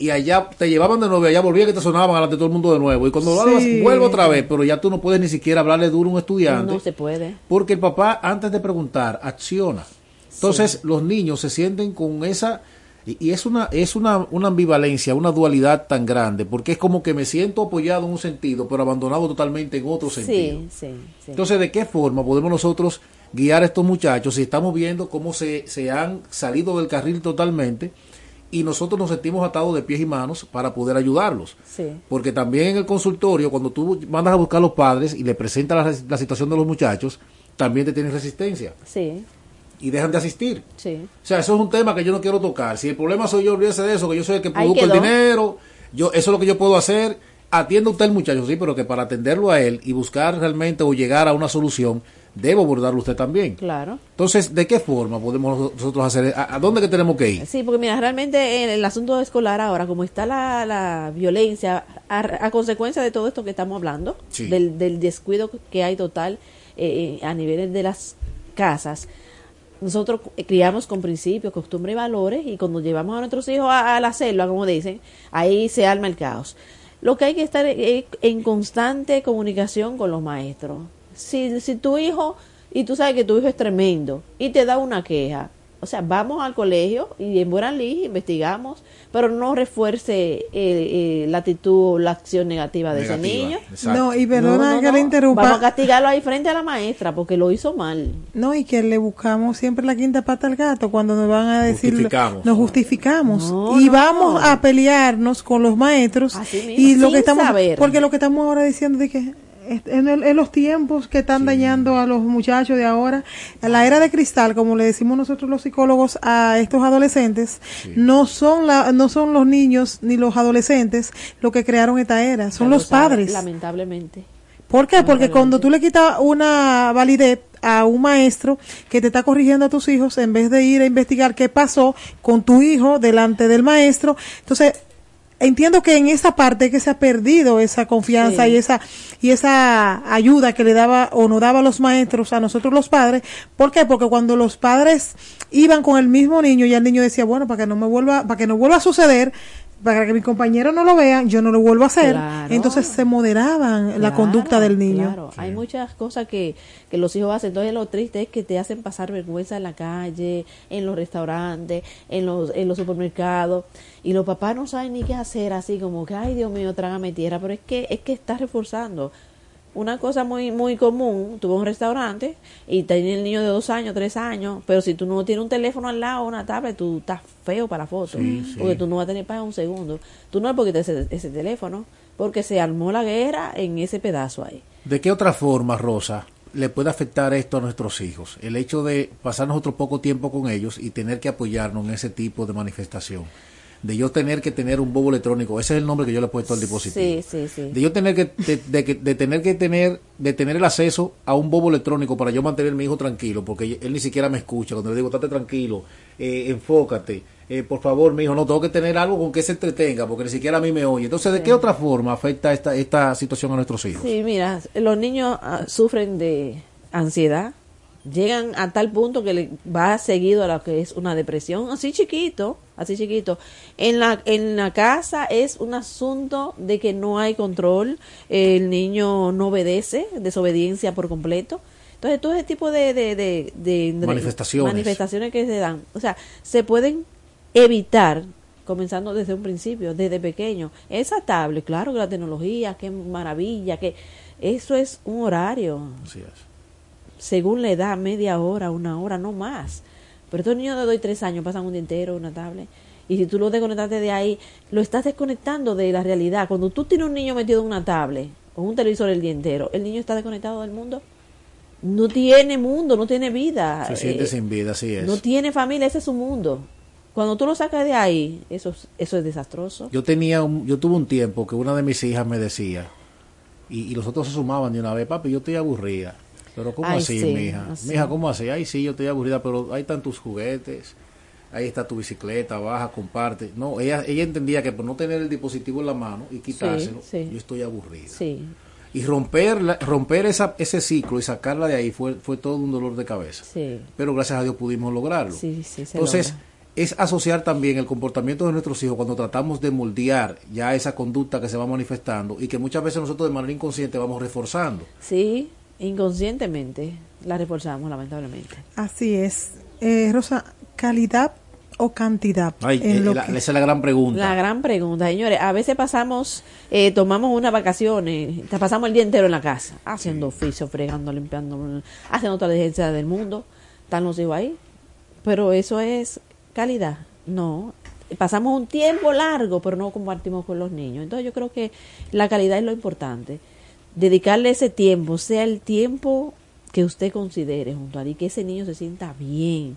Y allá te llevaban de nuevo, y allá volvía que te sonaban delante de todo el mundo de nuevo. Y cuando lo hablas, Sí. vuelve otra vez, pero ya tú no puedes ni siquiera hablarle duro a un estudiante. No se puede. Porque el papá, antes de preguntar, acciona. Entonces, los niños se sienten con esa. Y, y es una es una, una ambivalencia, una dualidad tan grande, porque es como que me siento apoyado en un sentido, pero abandonado totalmente en otro sentido. Sí, sí, sí. Entonces, ¿de qué forma podemos nosotros guiar a estos muchachos si estamos viendo cómo se, se han salido del carril totalmente y nosotros nos sentimos atados de pies y manos para poder ayudarlos? Sí. Porque también en el consultorio, cuando tú mandas a buscar a los padres y le presentas la, la situación de los muchachos, también te tienen resistencia Sí, y dejan de asistir. sí. O sea, eso es un tema que yo no quiero tocar. Si el problema soy yo, olvídese de eso, que yo soy el que produzco el dinero, yo, eso es lo que yo puedo hacer. Atienda usted al muchacho, sí, pero que para atenderlo a él y buscar realmente o llegar a una solución, debo abordarlo usted también. Claro. Entonces, ¿de qué forma podemos nosotros hacer? ¿A, a dónde que tenemos que ir? Sí, porque mira, realmente en el asunto escolar ahora, como está la, la violencia, a, a consecuencia de todo esto que estamos hablando, Sí. del, del descuido que hay total eh, a niveles de las casas, nosotros criamos con principios, costumbres y valores y cuando llevamos a nuestros hijos a, a la selva, como dicen, ahí se arma el caos. Lo que hay que estar es en constante comunicación con los maestros. Si, si tu hijo, y tú sabes que tu hijo es tremendo, y te da una queja, o sea, vamos al colegio y en buena ley investigamos, pero no refuerce eh, eh, la actitud o la acción negativa de ese niño. exacto. No, y perdona No, no, que no. le interrumpa. Vamos a castigarlo ahí frente a la maestra porque lo hizo mal. No, y que le buscamos siempre la quinta pata al gato cuando nos van a decir. Justificamos. Nos justificamos. No, y no. vamos a pelearnos con los maestros. Así mismo, y lo sin que estamos. saber. Porque lo que estamos ahora diciendo de que. Es- En, el- en los tiempos que están dañando a los muchachos de ahora, a la era de cristal, como le decimos nosotros los psicólogos a estos adolescentes, no son la, no son los niños ni los adolescentes lo que crearon esta era, son Ya los sabe, padres. Lamentablemente. ¿Por qué? Porque cuando tú le quitas una validez a un maestro que te está corrigiendo a tus hijos en vez de ir a investigar qué pasó con tu hijo delante del maestro. Entonces, entiendo que en esa parte que se ha perdido esa confianza y esa y esa ayuda que le daba o no daba los maestros a nosotros los padres. ¿Por qué? Porque cuando los padres iban con el mismo niño y el niño decía, bueno, para que no me vuelva, para que no vuelva a suceder, para que mis compañeros no lo vean, yo no lo vuelvo a hacer. Entonces se moderaban la conducta del niño. Claro, hay muchas cosas que, que los hijos hacen. Entonces lo triste es que te hacen pasar vergüenza en la calle, en los restaurantes, en los, en los supermercados. Y los papás no saben ni qué hacer, así como que, ay Dios mío, trágame tierra. Pero es que, es que está reforzando una cosa muy muy común, tuve un restaurante y tenía el niño de dos años, tres años, pero si tú no tienes un teléfono al lado, una tablet, tú estás feo para fotos, porque tú no vas a tener para un segundo. Tú no es porque te ese, ese teléfono, porque se armó la guerra en ese pedazo ahí. ¿De qué otra forma, Rosa, le puede afectar esto a nuestros hijos? El hecho de pasar otro poco tiempo con ellos y tener que apoyarnos en ese tipo de manifestación de yo tener que tener un bobo electrónico, ese es el nombre que yo le he puesto al dispositivo. De yo tener que, de, de, tener que tener, de tener el acceso a un bobo electrónico para yo mantener a mi hijo tranquilo, porque él ni siquiera me escucha. Cuando le digo, estate tranquilo, eh, enfócate, eh, por favor, mi hijo, no tengo que tener algo con que se entretenga, porque ni siquiera a mí me oye. Entonces, ¿de qué otra forma afecta esta, esta situación a nuestros hijos? Sí, mira, los niños ah, sufren de ansiedad, llegan a tal punto que le va seguido a lo que es una depresión, así chiquito, así chiquito. En la, en la casa es un asunto de que no hay control, el niño no obedece, desobediencia por completo. Entonces, todo ese tipo de, de, manifestaciones. manifestaciones que se dan, o sea, se pueden evitar comenzando desde un principio, desde pequeño. Esa tablet, claro que la tecnología, qué maravilla, que eso es un horario. Así es según la edad, media hora, una hora, no más. Pero estos niños de doy tres años pasan un día entero una tablet. Y si tú lo desconectaste de ahí, lo estás desconectando de la realidad. Cuando tú tienes un niño metido en una tablet o un televisor el día entero, el niño está desconectado del mundo. No tiene mundo, no tiene vida. Se siente eh, sin vida, así es. No tiene familia, ese es su mundo. Cuando tú lo sacas de ahí, eso, eso es desastroso. Yo tenía un, yo tuve un tiempo que una de mis hijas me decía, y, y los otros se sumaban de una vez, papi, yo estoy aburrida. Pero ¿cómo así, mija? Mija, ¿cómo así? Ay, sí, yo estoy aburrida, pero ahí están tus juguetes, ahí está tu bicicleta, baja, comparte. No, ella, ella entendía que por no tener el dispositivo en la mano y quitárselo, yo estoy aburrida. Sí. Y romper, romper esa, ese ciclo y sacarla de ahí fue, fue todo un dolor de cabeza. Sí. Pero gracias a Dios pudimos lograrlo. Sí, sí, Entonces, es asociar también el comportamiento de nuestros hijos cuando tratamos de moldear ya esa conducta que se va manifestando y que muchas veces nosotros de manera inconsciente vamos reforzando. Sí, inconscientemente la reforzamos lamentablemente. Así es. Eh, Rosa, calidad o cantidad? Eh, esa es la gran pregunta. La gran pregunta, señores. A veces pasamos, eh, tomamos unas vacaciones, pasamos el día entero en la casa, haciendo oficio, fregando, limpiando, haciendo toda la diligencia del mundo. Están los hijos ahí. Pero eso es calidad. No. Pasamos un tiempo largo, pero no compartimos con los niños. Entonces yo creo que la calidad es lo importante dedicarle ese tiempo, sea el tiempo que usted considere junto a él, que ese niño se sienta bien,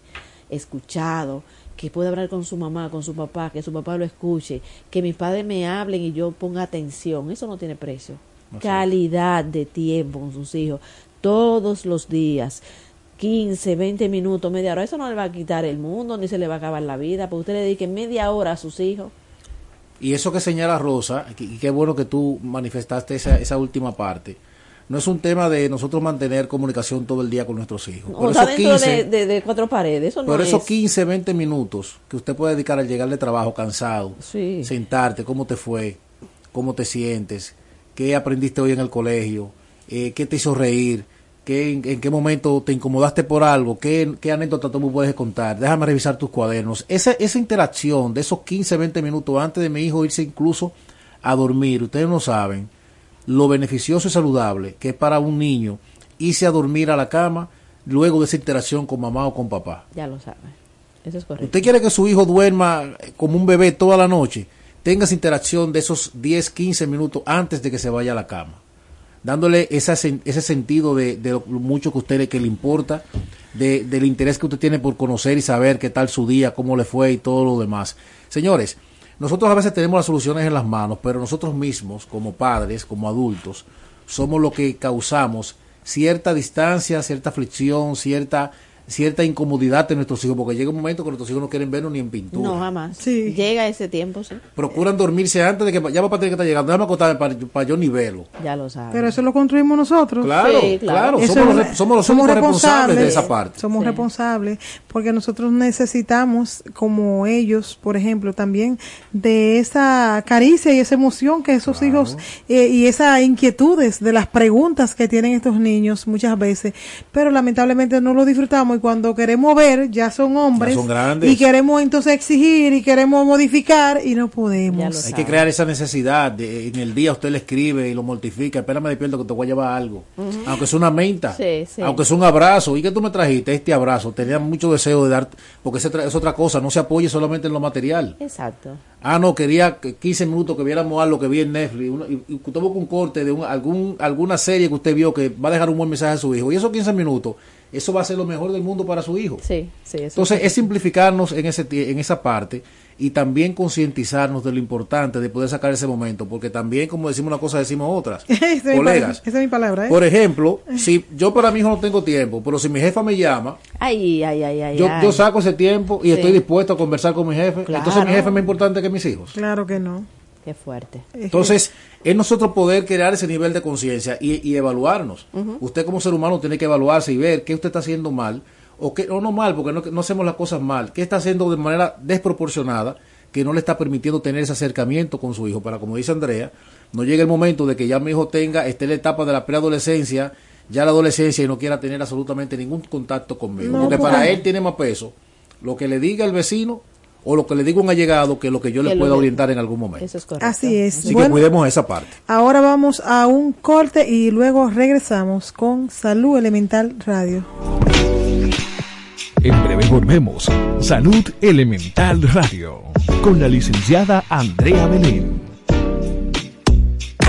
escuchado, que pueda hablar con su mamá, con su papá, que su papá lo escuche, que mis padres me hablen y yo ponga atención, eso no tiene precio. Calidad de tiempo con sus hijos, todos los días. 15, 20 minutos, media hora, eso no le va a quitar el mundo, ni se le va a acabar la vida, porque usted le dedique media hora a sus hijos y eso que señala Rosa, y qué bueno que tú manifestaste esa, esa última parte, no es un tema de nosotros mantener comunicación todo el día con nuestros hijos. o sea, dentro de, cuatro paredes, eso no Por esos 15, 20 minutos que usted puede dedicar al llegar de trabajo cansado, sentarte, cómo te fue, cómo te sientes, qué aprendiste hoy en el colegio, eh, qué te hizo reír, en, qué momento te incomodaste por algo, qué, qué anécdota tú me puedes contar, déjame revisar tus cuadernos. Esa, esa interacción de esos 15, 20 minutos antes de mi hijo irse incluso a dormir, ustedes no saben lo beneficioso y saludable que es para un niño irse a dormir a la cama luego de esa interacción con mamá o con papá. Ya lo sabe. Eso es correcto. ¿Usted quiere que su hijo duerma como un bebé toda la noche? Tenga esa interacción de esos 10, 15 minutos antes de que se vaya a la cama dándole esa, ese sentido de, de, lo mucho que usted que le importa, de, del interés que usted tiene por conocer y saber qué tal su día, cómo le fue y todo lo demás. Señores, nosotros a veces tenemos las soluciones en las manos, pero nosotros mismos, como padres, como adultos, somos los que causamos cierta distancia, cierta fricción, cierta cierta incomodidad de nuestros hijos, porque llega un momento que nuestros hijos no quieren vernos ni en pintura. No, jamás. Sí. Llega ese tiempo, sí. Procuran dormirse antes de que ya papá tiene que estar llegando, déjame acostarme para, para yo ni verlo. Ya lo sabes. Pero eso lo construimos nosotros. Claro, Sí, claro, somos, es- los, somos los responsables de esa parte. Somos Sí. responsables porque nosotros necesitamos, como ellos, por ejemplo, también de esa caricia y esa emoción que esos hijos eh, y esas inquietudes de las preguntas que tienen estos niños muchas veces, pero lamentablemente no lo disfrutamos y cuando queremos ver ya son hombres son grandes. y queremos entonces exigir y queremos modificar y no podemos. Hay que crear esa necesidad. De, en el día usted le escribe y lo mortifica. Espérame despierto que te voy a llevar algo. Aunque es una menta. Sí, sí. Aunque es un abrazo. ¿Y que tú me trajiste? Este abrazo. Tenía mucho deseo de dar. Porque es otra cosa. No se apoye solamente en lo material. Exacto. Ah, no, quería que 15 minutos que viéramos algo que vi en Netflix. uno- y, y usted busca un corte de un- algún, alguna serie que usted vio que va a dejar un buen mensaje a su hijo. Y esos 15 minutos, eso va a ser lo mejor del mundo para su hijo. Sí, sí. Eso Entonces es simplificarnos en ese en esa parte y también concientizarnos de lo importante de poder sacar ese momento, porque también como decimos una cosa decimos otras. Esa es mi Colegas. esa es mi palabra. ¿eh? Por ejemplo, si yo para mi hijo no tengo tiempo, pero si mi jefa me llama, Ay, ay, ay, ay. yo, yo saco ese tiempo y Sí. estoy dispuesto a conversar con mi jefe. Claro. Entonces mi jefe es más importante que mis hijos. Claro que no. Qué fuerte. Entonces, es nosotros poder crear ese nivel de conciencia y, y evaluarnos. Usted como ser humano tiene que evaluarse y ver qué usted está haciendo mal, o qué, o no mal, porque no, no hacemos las cosas mal, qué está haciendo de manera desproporcionada que no le está permitiendo tener ese acercamiento con su hijo, para como dice Andrea, no llegue el momento de que ya mi hijo tenga, esté en la etapa de la preadolescencia, ya la adolescencia y no quiera tener absolutamente ningún contacto conmigo, No, porque porque- para él tiene más peso lo que le diga el vecino o lo que le diga un allegado que lo que yo le pueda orientar en algún momento. Eso es correcto. Así es. Así que cuidemos esa parte. Ahora vamos a un corte y luego regresamos con Salud Elemental Radio. En breve volvemos. Salud Elemental Radio. Con la licenciada Andrea Belén.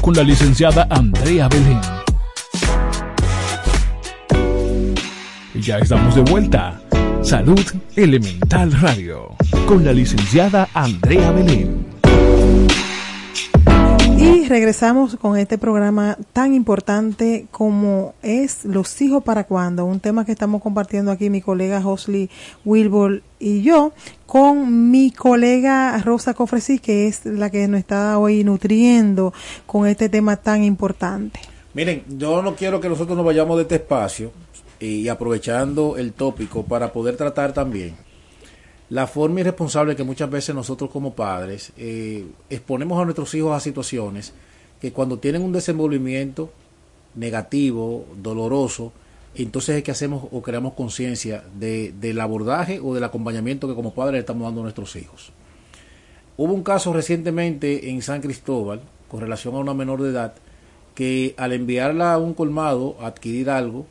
Con la licenciada Andrea Belén. Ya estamos de vuelta. Salud Elemental Radio. Con la licenciada Andrea Belén. Regresamos con este programa tan importante como es Los hijos para cuando, un tema que estamos compartiendo aquí mi colega Hosley Wilbur y yo con mi colega Rosa Cofresí, que es la que nos está hoy nutriendo con este tema tan importante. Miren, yo no quiero que nosotros nos vayamos de este espacio y aprovechando el tópico para poder tratar también la forma irresponsable que muchas veces nosotros como padres eh, exponemos a nuestros hijos a situaciones que cuando tienen un desenvolvimiento negativo, doloroso, entonces es que hacemos o creamos conciencia de, del abordaje o del acompañamiento que como padres estamos dando a nuestros hijos. Hubo un caso recientemente en San Cristóbal con relación a una menor de edad que al enviarla a un colmado a adquirir algo,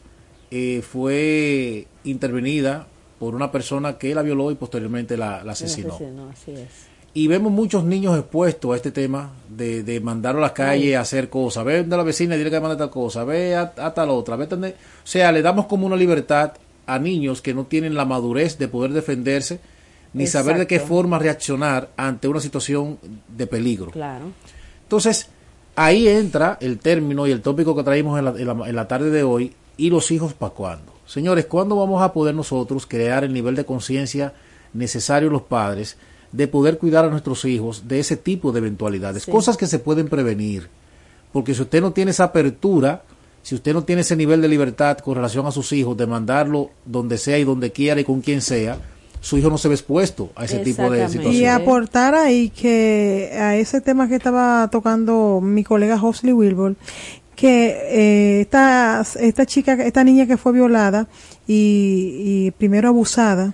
eh, fue intervenida por una persona que la violó y posteriormente la, la asesinó. Asesino, así es. Y vemos muchos niños expuestos a este tema de, de mandarlo a las calles a hacer cosas. Ve de la vecina y dile que mande tal cosa. Ve a, a tal otra. Ve O sea, le damos como una libertad a niños que no tienen la madurez de poder defenderse ni saber de qué forma reaccionar ante una situación de peligro. Claro. Entonces, ahí entra el término y el tópico que traímos en la, en la- en la tarde de hoy, y los hijos para cuándo. Señores, ¿cuándo vamos a poder nosotros crear el nivel de conciencia necesario los padres de poder cuidar a nuestros hijos de ese tipo de eventualidades? Sí. Cosas que se pueden prevenir. Porque si usted no tiene esa apertura, si usted no tiene ese nivel de libertad con relación a sus hijos, de mandarlo donde sea y donde quiera y con quien sea, su hijo no se ve expuesto a ese tipo de Exactamente. Y situaciones. aportar ahí que a ese tema que estaba tocando mi colega Hosley Wilbur, que eh, esta, esta chica, esta niña que fue violada y, y primero abusada,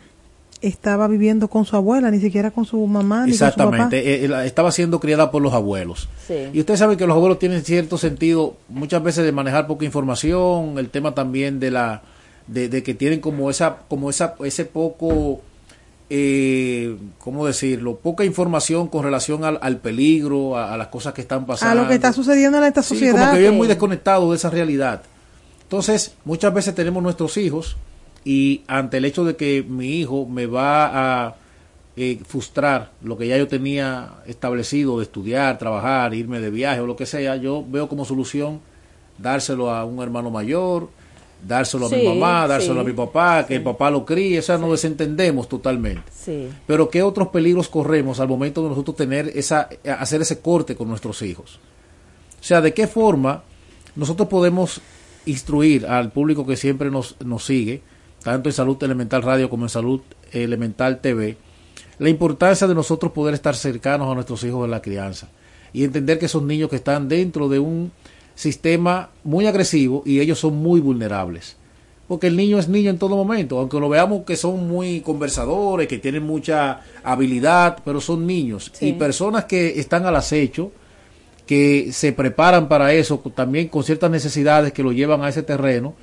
estaba viviendo con su abuela, ni siquiera con su mamá ni con su papá. Exactamente, eh, eh, estaba siendo criada por los abuelos. Sí. Y usted sabe que los abuelos tienen cierto sentido muchas veces de manejar poca información, el tema también de la de, de que tienen como esa como esa ese poco eh, cómo decirlo, poca información con relación al, al peligro, a, a las cosas que están A pasando. lo que está sucediendo en esta Sí, sociedad. como que viven muy Sí. desconectados de esa realidad. Entonces, muchas veces tenemos nuestros hijos y ante el hecho de que mi hijo me va a eh, frustrar lo que ya yo tenía establecido de estudiar, trabajar, irme de viaje o lo que sea, yo veo como solución dárselo a un hermano mayor, dárselo a mi mamá, dárselo sí, a mi papá, que sí. el papá lo críe, o sea, nos desentendemos totalmente. Sí. Pero ¿qué otros peligros corremos al momento de nosotros tener esa, hacer ese corte con nuestros hijos? O sea, ¿de qué forma nosotros podemos instruir al público que siempre nos, nos sigue, tanto en Salud Elemental Radio como en Salud Elemental TV, la importancia de nosotros poder estar cercanos a nuestros hijos en la crianza y entender que son niños que están dentro de un sistema muy agresivo y ellos son muy vulnerables. Porque el niño es niño en todo momento, aunque lo veamos que son muy conversadores, que tienen mucha habilidad, pero son niños. Sí. Y personas que están al acecho, que se preparan para eso, también con ciertas necesidades que lo llevan a ese terreno,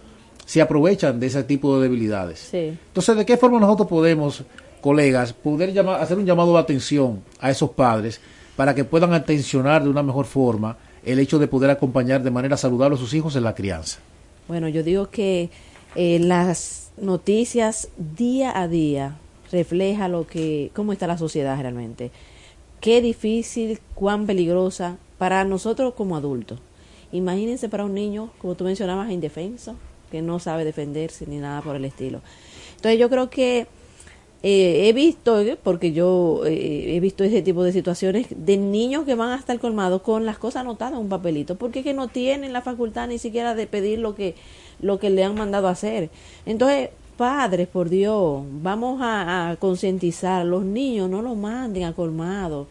se aprovechan de ese tipo de debilidades. Sí. Entonces, ¿de qué forma nosotros podemos, colegas, poder llamar, hacer un llamado de atención a esos padres para que puedan atencionar de una mejor forma el hecho de poder acompañar de manera saludable a sus hijos en la crianza? Bueno, yo digo que eh, las noticias día a día refleja lo que cómo está la sociedad realmente. Qué difícil, cuán peligrosa para nosotros como adultos. Imagínense para un niño, como tú mencionabas, indefenso, que no sabe defenderse ni nada por el estilo. Entonces yo creo que eh, he visto, eh, porque yo eh, he visto ese tipo de situaciones de niños que van hasta el colmado con las cosas anotadas en un papelito, porque es que no tienen la facultad ni siquiera de pedir lo que, lo que le han mandado hacer. Entonces, padres, por Dios, vamos a, concientizar, los niños no los manden a colmados.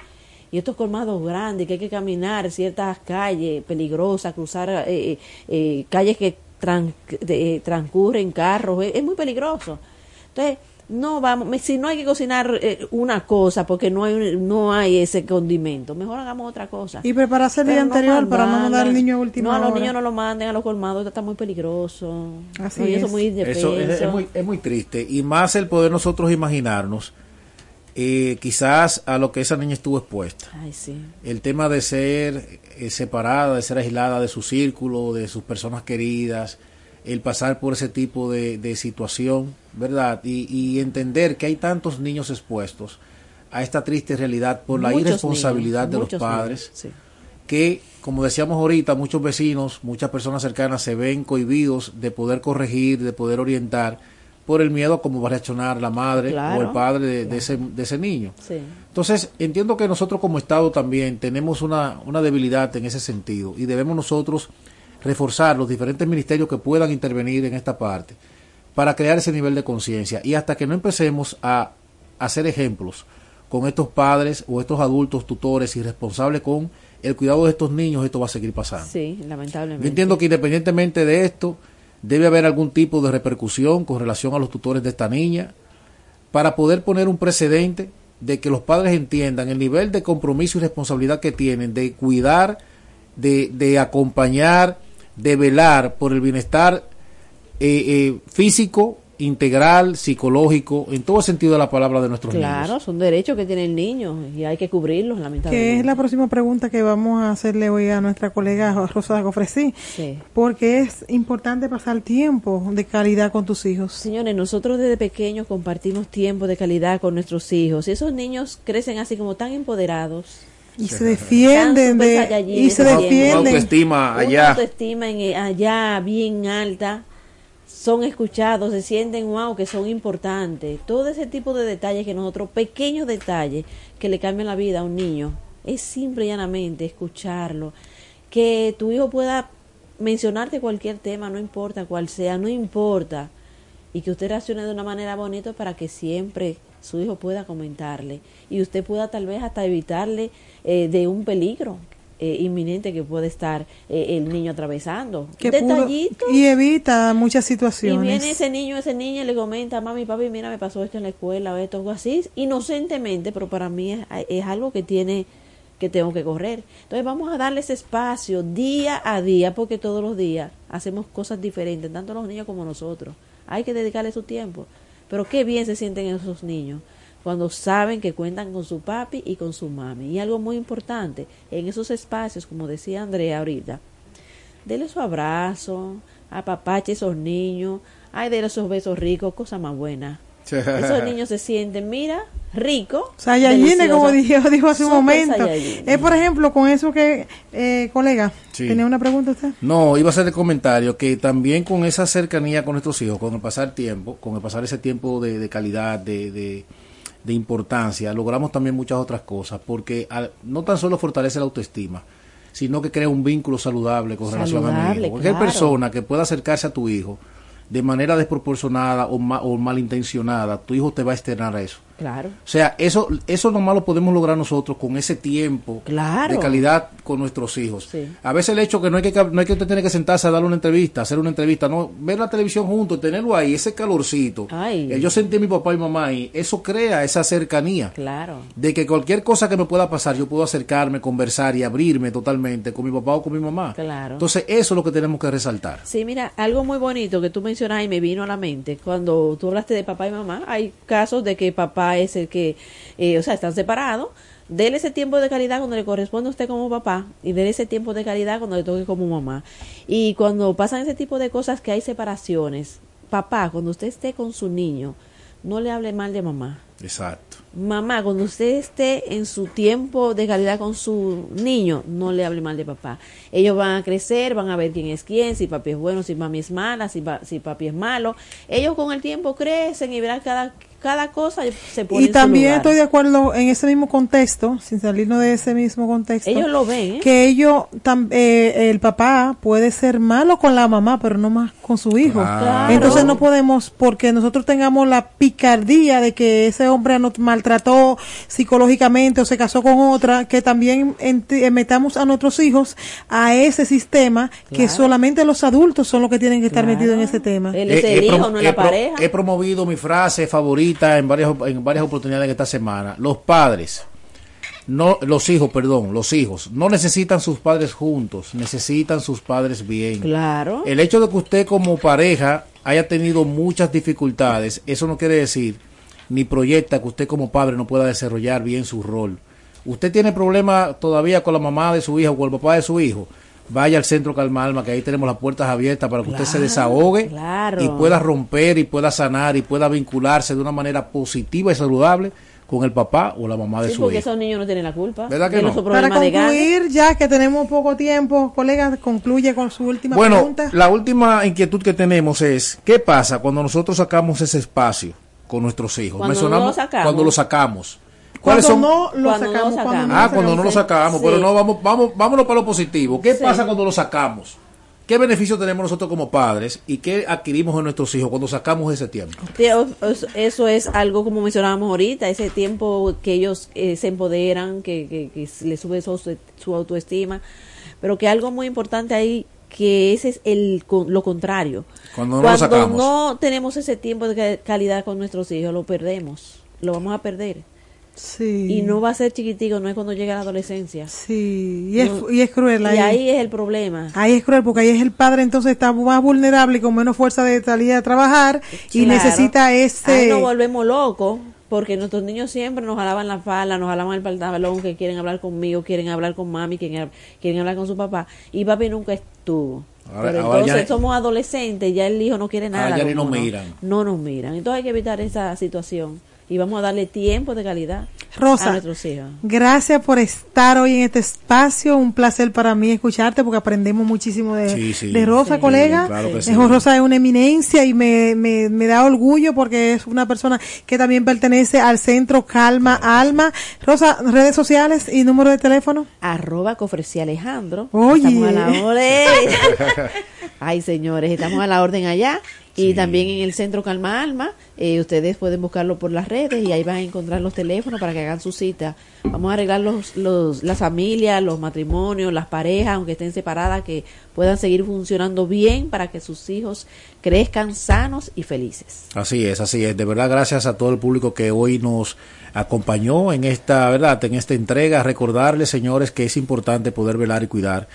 Y estos colmados grandes, que hay que caminar ciertas calles peligrosas, cruzar eh, eh, eh, calles que eh, transcurren carros, es muy peligroso. Entonces, no vamos, me- si no hay que cocinar eh, una cosa porque no hay un- no hay ese condimento, mejor hagamos otra cosa. Y prepararse el día no anterior para no mandar al niño a última No, a los hora. niños no lo manden a los colmados, está muy peligroso. Así es. muy Eso es, es muy, es muy triste. Y más el poder nosotros imaginarnos, eh, quizás a lo que esa niña estuvo expuesta. Ay, sí. El tema de ser eh, separada, de ser aislada de su círculo, de sus personas queridas, el pasar por ese tipo de, de situación, ¿verdad? Y, y entender que hay tantos niños expuestos a esta triste realidad por la irresponsabilidad niños, de los padres niños, sí. que, como decíamos ahorita, muchos vecinos, muchas personas cercanas se ven cohibidos de poder corregir, de poder orientar, por el miedo a cómo va a reaccionar la madre Claro, o el padre de, de ese, de ese niño. Sí. Entonces, entiendo que nosotros como Estado también tenemos una, una debilidad en ese sentido y debemos nosotros reforzar los diferentes ministerios que puedan intervenir en esta parte para crear ese nivel de conciencia y hasta que no empecemos a hacer ejemplos con estos padres o estos adultos tutores y responsables con el cuidado de estos niños, esto va a seguir pasando. Sí, lamentablemente. Yo entiendo que independientemente de esto, debe haber algún tipo de repercusión con relación a los tutores de esta niña para poder poner un precedente de que los padres entiendan el nivel de compromiso y responsabilidad que tienen de cuidar, de, de acompañar, de velar por el bienestar eh, eh, físico integral, psicológico, en todo sentido de la palabra de nuestros niños. Claro, son derechos que tiene el niño y hay que cubrirlos, lamentablemente. Que es la próxima pregunta que vamos a hacerle hoy a nuestra colega Rosa Gofresí. Sí. Porque es importante pasar tiempo de calidad con tus hijos. Señores, nosotros desde pequeños compartimos tiempo de calidad con nuestros hijos y esos niños crecen así como tan empoderados. Y se defienden de, saiyajines, y se Una defienden. autoestima Una allá. autoestima en- allá bien alta, son escuchados, se sienten wow, que son importantes. Todo ese tipo de detalles que nosotros, pequeños detalles que le cambian la vida a un niño, es simple y llanamente escucharlo. Que tu hijo pueda mencionarte cualquier tema, no importa cuál sea, no importa. Y que usted reaccione de una manera bonita para que siempre su hijo pueda comentarle y usted pueda tal vez hasta evitarle eh, de un peligro eh, inminente que puede estar eh, el niño atravesando. Detallitos. y evita muchas Y situaciones. viene ese niño, ese niña y le comenta, mami, papi, mira, me pasó esto en la escuela o esto, algo así, inocentemente, pero para mí es, es algo que tiene, que tengo que correr. Entonces vamos a darle ese espacio día a día, porque todos los días hacemos cosas diferentes, tanto los niños como nosotros. Hay que dedicarle su tiempo. Pero qué bien se sienten esos niños cuando saben que cuentan con su papi y con su mami. Y algo muy importante, en esos espacios, como decía Andrea ahorita, dele su abrazo, apapache esos niños, ay, dele esos besos ricos, cosa más buena. Esos niños se sienten, mira, rico. Saiyajines, como dijo, dijo hace un momento. Es por ejemplo con eso que, eh, colega, Sí. ¿tenía una pregunta usted? No, iba a hacer el comentario que también con esa cercanía con nuestros hijos, con el pasar tiempo, con el pasar ese tiempo de, de calidad, de, de, de importancia, logramos también muchas otras cosas, porque al- no tan solo fortalece la autoestima, sino que crea un vínculo saludable con relación a mi hijo. Cualquier claro. persona que pueda acercarse a tu hijo de manera desproporcionada o, ma- o malintencionada, tu hijo te va a externar a eso. Claro. O sea, eso, eso nomás lo podemos lograr nosotros con ese tiempo Claro. de calidad con nuestros hijos. Sí. A veces el hecho que no hay que no hay que usted tiene que sentarse a darle una entrevista, hacer una entrevista, no, ver la televisión juntos, tenerlo ahí, ese calorcito. Ay. Eh, Yo sentí a mi papá y mamá ahí, eso crea esa cercanía. Claro. De que cualquier cosa que me pueda pasar, yo puedo acercarme, conversar y abrirme totalmente con mi papá o con mi mamá. Claro. Entonces, eso es lo que tenemos que resaltar. Sí, mira, algo muy bonito que tú mencionas y me vino a la mente cuando tú hablaste de papá y mamá. Hay casos de que papá es el que, eh, o sea, están separados. Dele ese tiempo de calidad cuando le corresponde a usted como papá y dele ese tiempo de calidad cuando le toque como mamá. Y cuando pasan ese tipo de cosas que hay separaciones, papá, cuando usted esté con su niño, no le hable mal de mamá. Exacto. Mamá, cuando usted esté en su tiempo de calidad con su niño, no le hable mal de papá. Ellos van a crecer, van a ver quién es quién, si papi es bueno, si mami es mala, si, pa- si papi es malo. Ellos con el tiempo crecen y verán cada, cada cosa se pone Y en su también lugar. estoy de acuerdo en ese mismo contexto, sin salirnos de ese mismo contexto. Ellos lo ven, ¿eh? Que ellos, tam- eh, el papá puede ser malo con la mamá, pero no más con su hijo. Claro. Entonces no podemos, porque nosotros tengamos la picardía de que ese hombre nos maltrató psicológicamente o se casó con otra, que también eh, metamos a nuestros hijos a ese sistema que solamente los adultos son los que tienen que estar Claro. metidos en ese tema. Él es He- el he hijo, prom- no es he la pareja. He promovido mi frase favorita en varias, en varias oportunidades esta semana. Los padres, no, los hijos, perdón, los hijos, no necesitan sus padres juntos, necesitan sus padres bien. Claro. El hecho de que usted como pareja haya tenido muchas dificultades, eso no quiere decir ni proyecta que usted como padre no pueda desarrollar bien su rol. Usted tiene problemas todavía con la mamá de su hijo o con el papá de su hijo. Vaya al centro Calma Alma, que ahí tenemos las puertas abiertas para que usted se desahogue claro. y pueda romper y pueda sanar y pueda vincularse de una manera positiva y saludable con el papá o la mamá de Sí, su porque hijo. esos niños no tienen la culpa. ¿Verdad que no? Para problemas de ganas. concluir, ya que tenemos poco tiempo, colega, concluye con su última Bueno, pregunta. la última inquietud que tenemos es, ¿qué pasa cuando nosotros sacamos ese espacio con nuestros hijos? Cuando no lo sacamos. cuando lo sacamos. Cuando ¿Cuáles son? no lo Cuando no sacamos, lo cuando sacamos. ah, cuando no lo Sí. sacamos, pero no vamos, vamos, vámonos para lo positivo. ¿Qué Sí. pasa cuando lo sacamos? ¿Qué beneficio tenemos nosotros como padres y qué adquirimos en nuestros hijos cuando sacamos ese tiempo? Eso es algo como mencionábamos ahorita, ese tiempo que ellos eh, se empoderan, que, que, que les sube su, su autoestima, pero que algo muy importante ahí, que ese es el lo contrario. Cuando no lo sacamos. no tenemos ese tiempo de ca- calidad con nuestros hijos, lo perdemos, lo vamos a perder. Sí. Y no va a ser chiquitico, no es cuando llegue la adolescencia. Sí, y es, No. y es cruel Y ahí. ahí es el problema. Ahí es cruel porque ahí es el padre entonces está más vulnerable y con menos fuerza de salir a trabajar y necesita ese... Ahí nos volvemos locos porque nuestros niños siempre nos jalaban la falda, nos jalaban el pantalón, que quieren hablar conmigo, quieren hablar con mami, quieren, quieren hablar con su papá. Y papi nunca estuvo. Ahora- Pero ahora entonces ya- somos adolescentes, ya el hijo no quiere nada. Ahora ya ni nos uno. miran. No nos miran. Entonces hay que evitar esa situación y vamos a darle tiempo de calidad a Rosa, nuestros hijos. gracias por estar hoy en este espacio. Un placer para mí escucharte porque aprendemos muchísimo de, Sí, sí. de Rosa, Sí. colega. Claro que. Rosa es una eminencia y me, me, me da orgullo porque es una persona que también pertenece al centro Calma Alma. Rosa, redes sociales y número de teléfono. Arroba Cofresi Alejandro. Oye. Estamos a la orden. Ay, señores, estamos a la orden allá. Y también en el centro Calma Alma, eh, ustedes pueden buscarlo por las redes y ahí van a encontrar los teléfonos para que hagan su cita. Vamos a arreglar los, los, las familias, los matrimonios, las parejas, aunque estén separadas, que puedan seguir funcionando bien para que sus hijos crezcan sanos y felices. Así es, así es. De verdad, gracias a todo el público que hoy nos acompañó en esta, verdad, en esta entrega. Recordarles, señores, que es importante poder velar y cuidar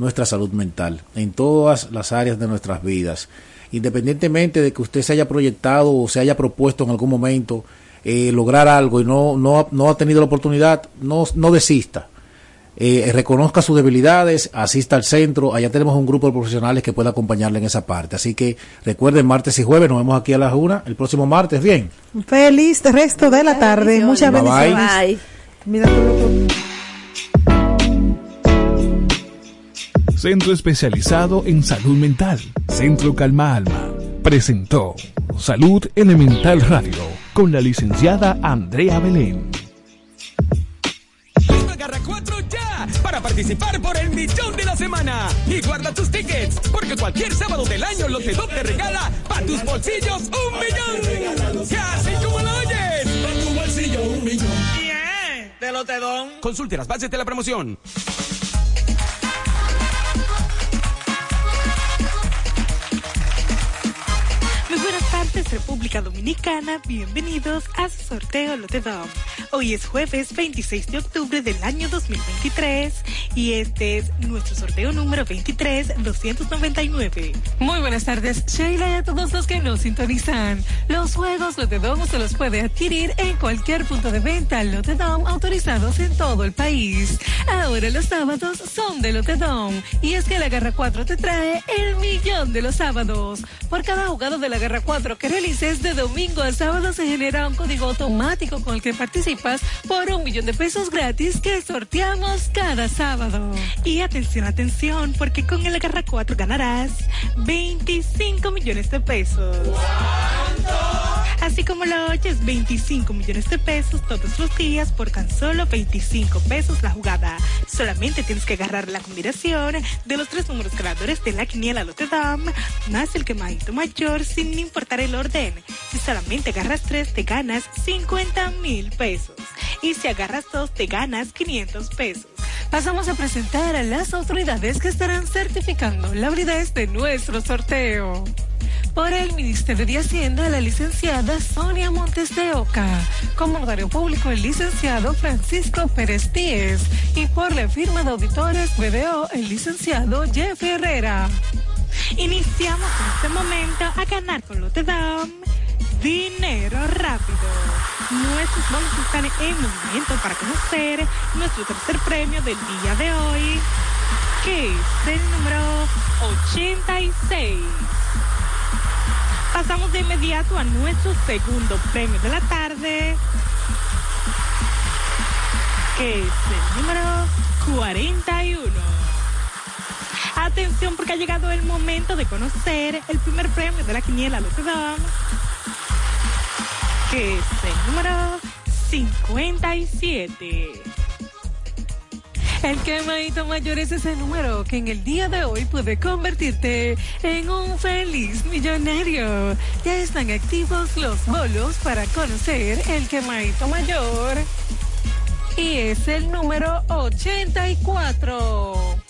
nuestra salud mental en todas las áreas de nuestras vidas. Independientemente de que usted se haya proyectado o se haya propuesto en algún momento eh, lograr algo y no, no, no ha tenido la oportunidad, no, no desista. Eh, reconozca sus debilidades, asista al centro, allá tenemos un grupo de profesionales que puede acompañarle en esa parte. Así que recuerden, martes y jueves, nos vemos aquí a las una, el próximo martes, bien. Feliz resto de la tarde. Muchas Bye, bye. bendiciones. Bye. Mira tú lo que- Centro especializado en salud mental. Centro Calma Alma. Presentó Salud Elemental Radio con la licenciada Andrea Belén. Agarra 4 ya para participar por el millón de la semana. Y guarda tus tickets, porque cualquier sábado del año Lotedom te regala para tus bolsillos un millón. Y así como lo oyes. Para tu bolsillo un millón. Bien, de Lotedom. Consulte las bases de la promoción. Muy buenas tardes, República Dominicana. Bienvenidos a su sorteo Lotedom. Hoy es jueves 26 de octubre del año 2023 y este es nuestro sorteo número 23-299. Muy buenas tardes, Sheila, y a todos los que nos sintonizan. Los juegos Lotedom se los puede adquirir en cualquier punto de venta Lotedom autorizados en todo el país. Ahora los sábados son de Lotedom y es que la Garra 4 te trae el millón de los sábados. Por cada jugado de la Garra 4 que realices de domingo a sábado se genera un código automático con el que participas por un millón de pesos gratis que sorteamos cada sábado. Y atención, atención, porque con el Agarra 4 ganarás 25 millones de pesos. Así como lo oyes, 25 millones de pesos todos los días por tan solo 25 pesos la jugada. Solamente tienes que agarrar la combinación de los tres números ganadores de la quiniela Lotedam, más el quemadito mayor sin importar el orden. Si solamente agarras tres, te ganas 50 mil pesos. Y si agarras dos, te ganas 500 pesos. Pasamos a presentar a las autoridades que estarán certificando la validez de nuestro sorteo. Por el Ministerio de Hacienda, la licenciada Sonia Montes de Oca. Como notario público, el licenciado Francisco Pérez Díez. Y por la firma de auditores BDO, el licenciado Jeff Herrera. Iniciamos en este momento a ganar con Lotedom dinero rápido. Nuestros bonos están en movimiento para conocer nuestro tercer premio del día de hoy, que es el número 86. Pasamos de inmediato a nuestro segundo premio de la tarde, que es el número 41. Atención porque ha llegado el momento de conocer el primer premio de la quiniela Lotedom, que es el número 57. El quemadito mayor es ese número que en el día de hoy puede convertirte en un feliz millonario. Ya están activos los bolos para conocer el quemadito mayor. Y es el número 84.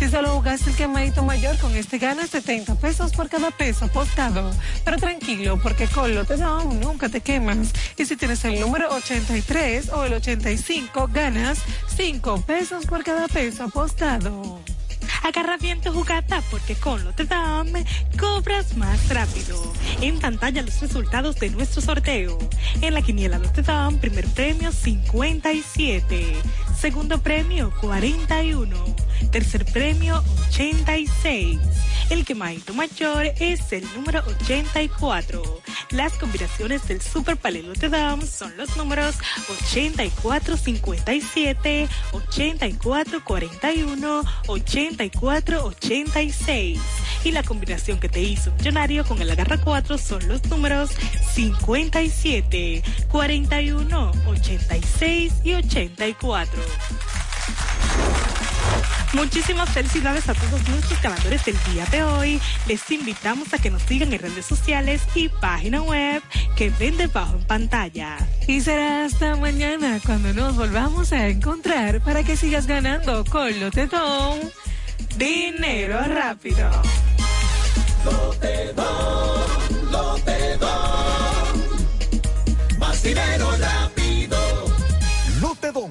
Si solo jugaste el quemadito mayor, con este ganas 70 pesos por cada peso apostado. Pero tranquilo, porque con Lotedom nunca te quemas. Y si tienes el número 83 o el 85, ganas 5 pesos por cada peso apostado. Agarra bien tu jugada porque con Lotedam cobras más rápido. En pantalla los resultados de nuestro sorteo. En la quiniela Lotedam, primer premio 57, segundo premio 41, tercer premio 86. El quemadito mayor es el número 84. Las combinaciones del Super Palel Lotedam son los números 8457, 8441, 8486. Y la combinación que te hizo millonario con el agarra 4 son los números 57, 41, 86 y 84. Muchísimas felicidades a todos nuestros ganadores del día de hoy. Les invitamos a que nos sigan en redes sociales y página web que ven debajo en pantalla. Y será hasta mañana cuando nos volvamos a encontrar para que sigas ganando con Lotedom. Dinero rápido. Lotedom, Lotedom. Más dinero rápido. Lotedom,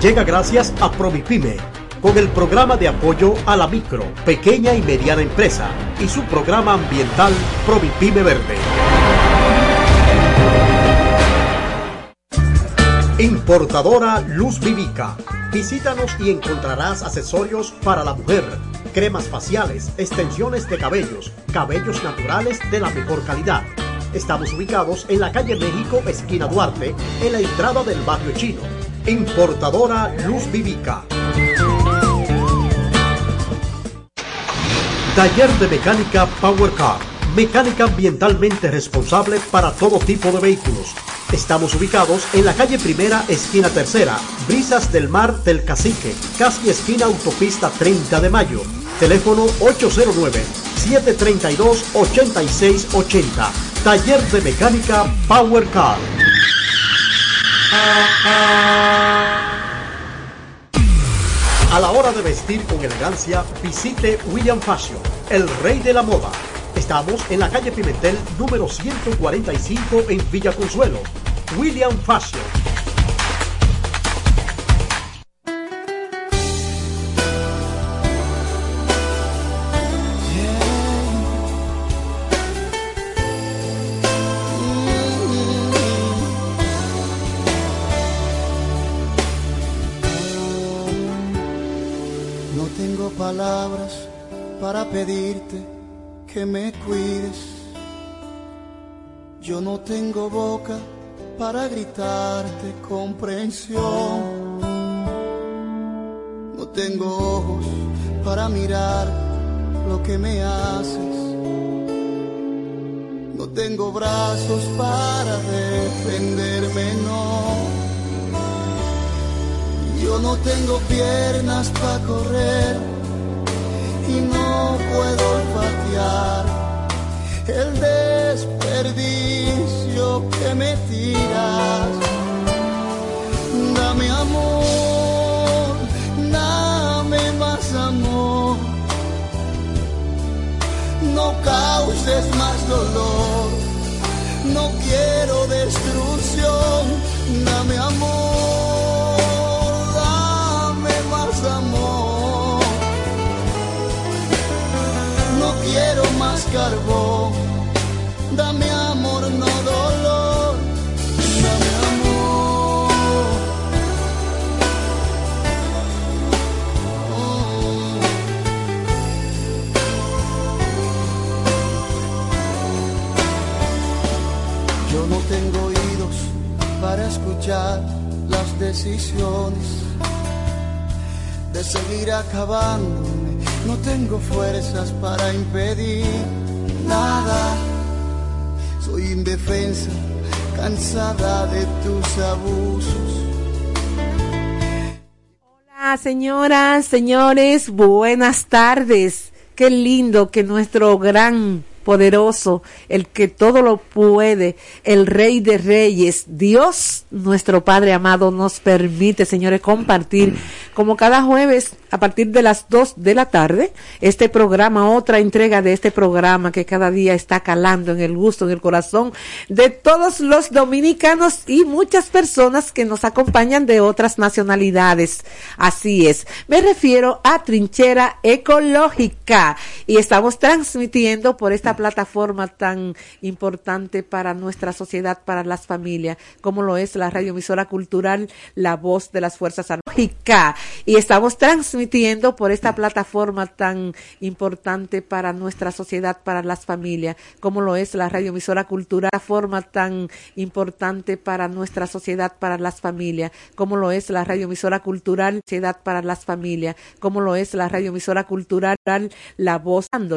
llega gracias a Provipime con el programa de apoyo a la micro, pequeña y mediana empresa y su programa ambiental Provipime Verde. Importadora Luz Vivica. Visítanos y encontrarás accesorios para la mujer, cremas faciales, extensiones de cabellos, cabellos naturales de la mejor calidad. Estamos ubicados en la calle México, esquina Duarte, en la entrada del barrio chino. Importadora Luz Vivica. Taller de Mecánica Power Car. Mecánica ambientalmente responsable para todo tipo de vehículos. Estamos ubicados en la calle Primera, esquina Tercera, Brisas del Mar del Cacique, casi esquina Autopista 30 de Mayo. Teléfono 809-732-8680. Taller de Mecánica Power Car. A la hora de vestir con elegancia, visite William Fashion, el rey de la moda. Estamos en la calle Pimentel número 145 en Villa Consuelo. William Fashion. Pedirte que me cuides. Yo no tengo boca para gritarte comprensión. No tengo ojos para mirar lo que me haces. No tengo brazos para defenderme, no. Yo no tengo piernas para correr y no puedo olfatear el desperdicio que me tiras. Dame amor, dame más amor. No causes más dolor, no quiero destrucción. dame amor, no dolor, dame amor. Yo no tengo oídos para escuchar las decisiones de seguir acabándome. No tengo fuerzas para impedir nada. Soy indefensa, cansada de tus abusos. Hola, señoras, señores, buenas tardes. Qué lindo que nuestro gran poderoso, el que todo lo puede, el Rey de Reyes, Dios, nuestro Padre amado, nos permite, señores, compartir como cada jueves a partir de las 2 de la tarde este programa, otra entrega de este programa que cada día está calando en el gusto, en el corazón de todos los dominicanos y muchas personas que nos acompañan de otras nacionalidades. Así es, me refiero a Trinchera Ecológica y estamos transmitiendo por esta plataforma tan importante para nuestra sociedad, para las familias, como lo es la radioemisora cultural La Voz de las Fuerzas Armadas. Y estamos transmitiendo por esta plataforma tan importante para nuestra sociedad, para las familias, como lo es la radioemisora cultural, plataforma tan importante para nuestra sociedad, para las familias, como lo es la radioemisora cultural, sociedad para las familias, como lo es la radioemisora cultural La Voz, dándole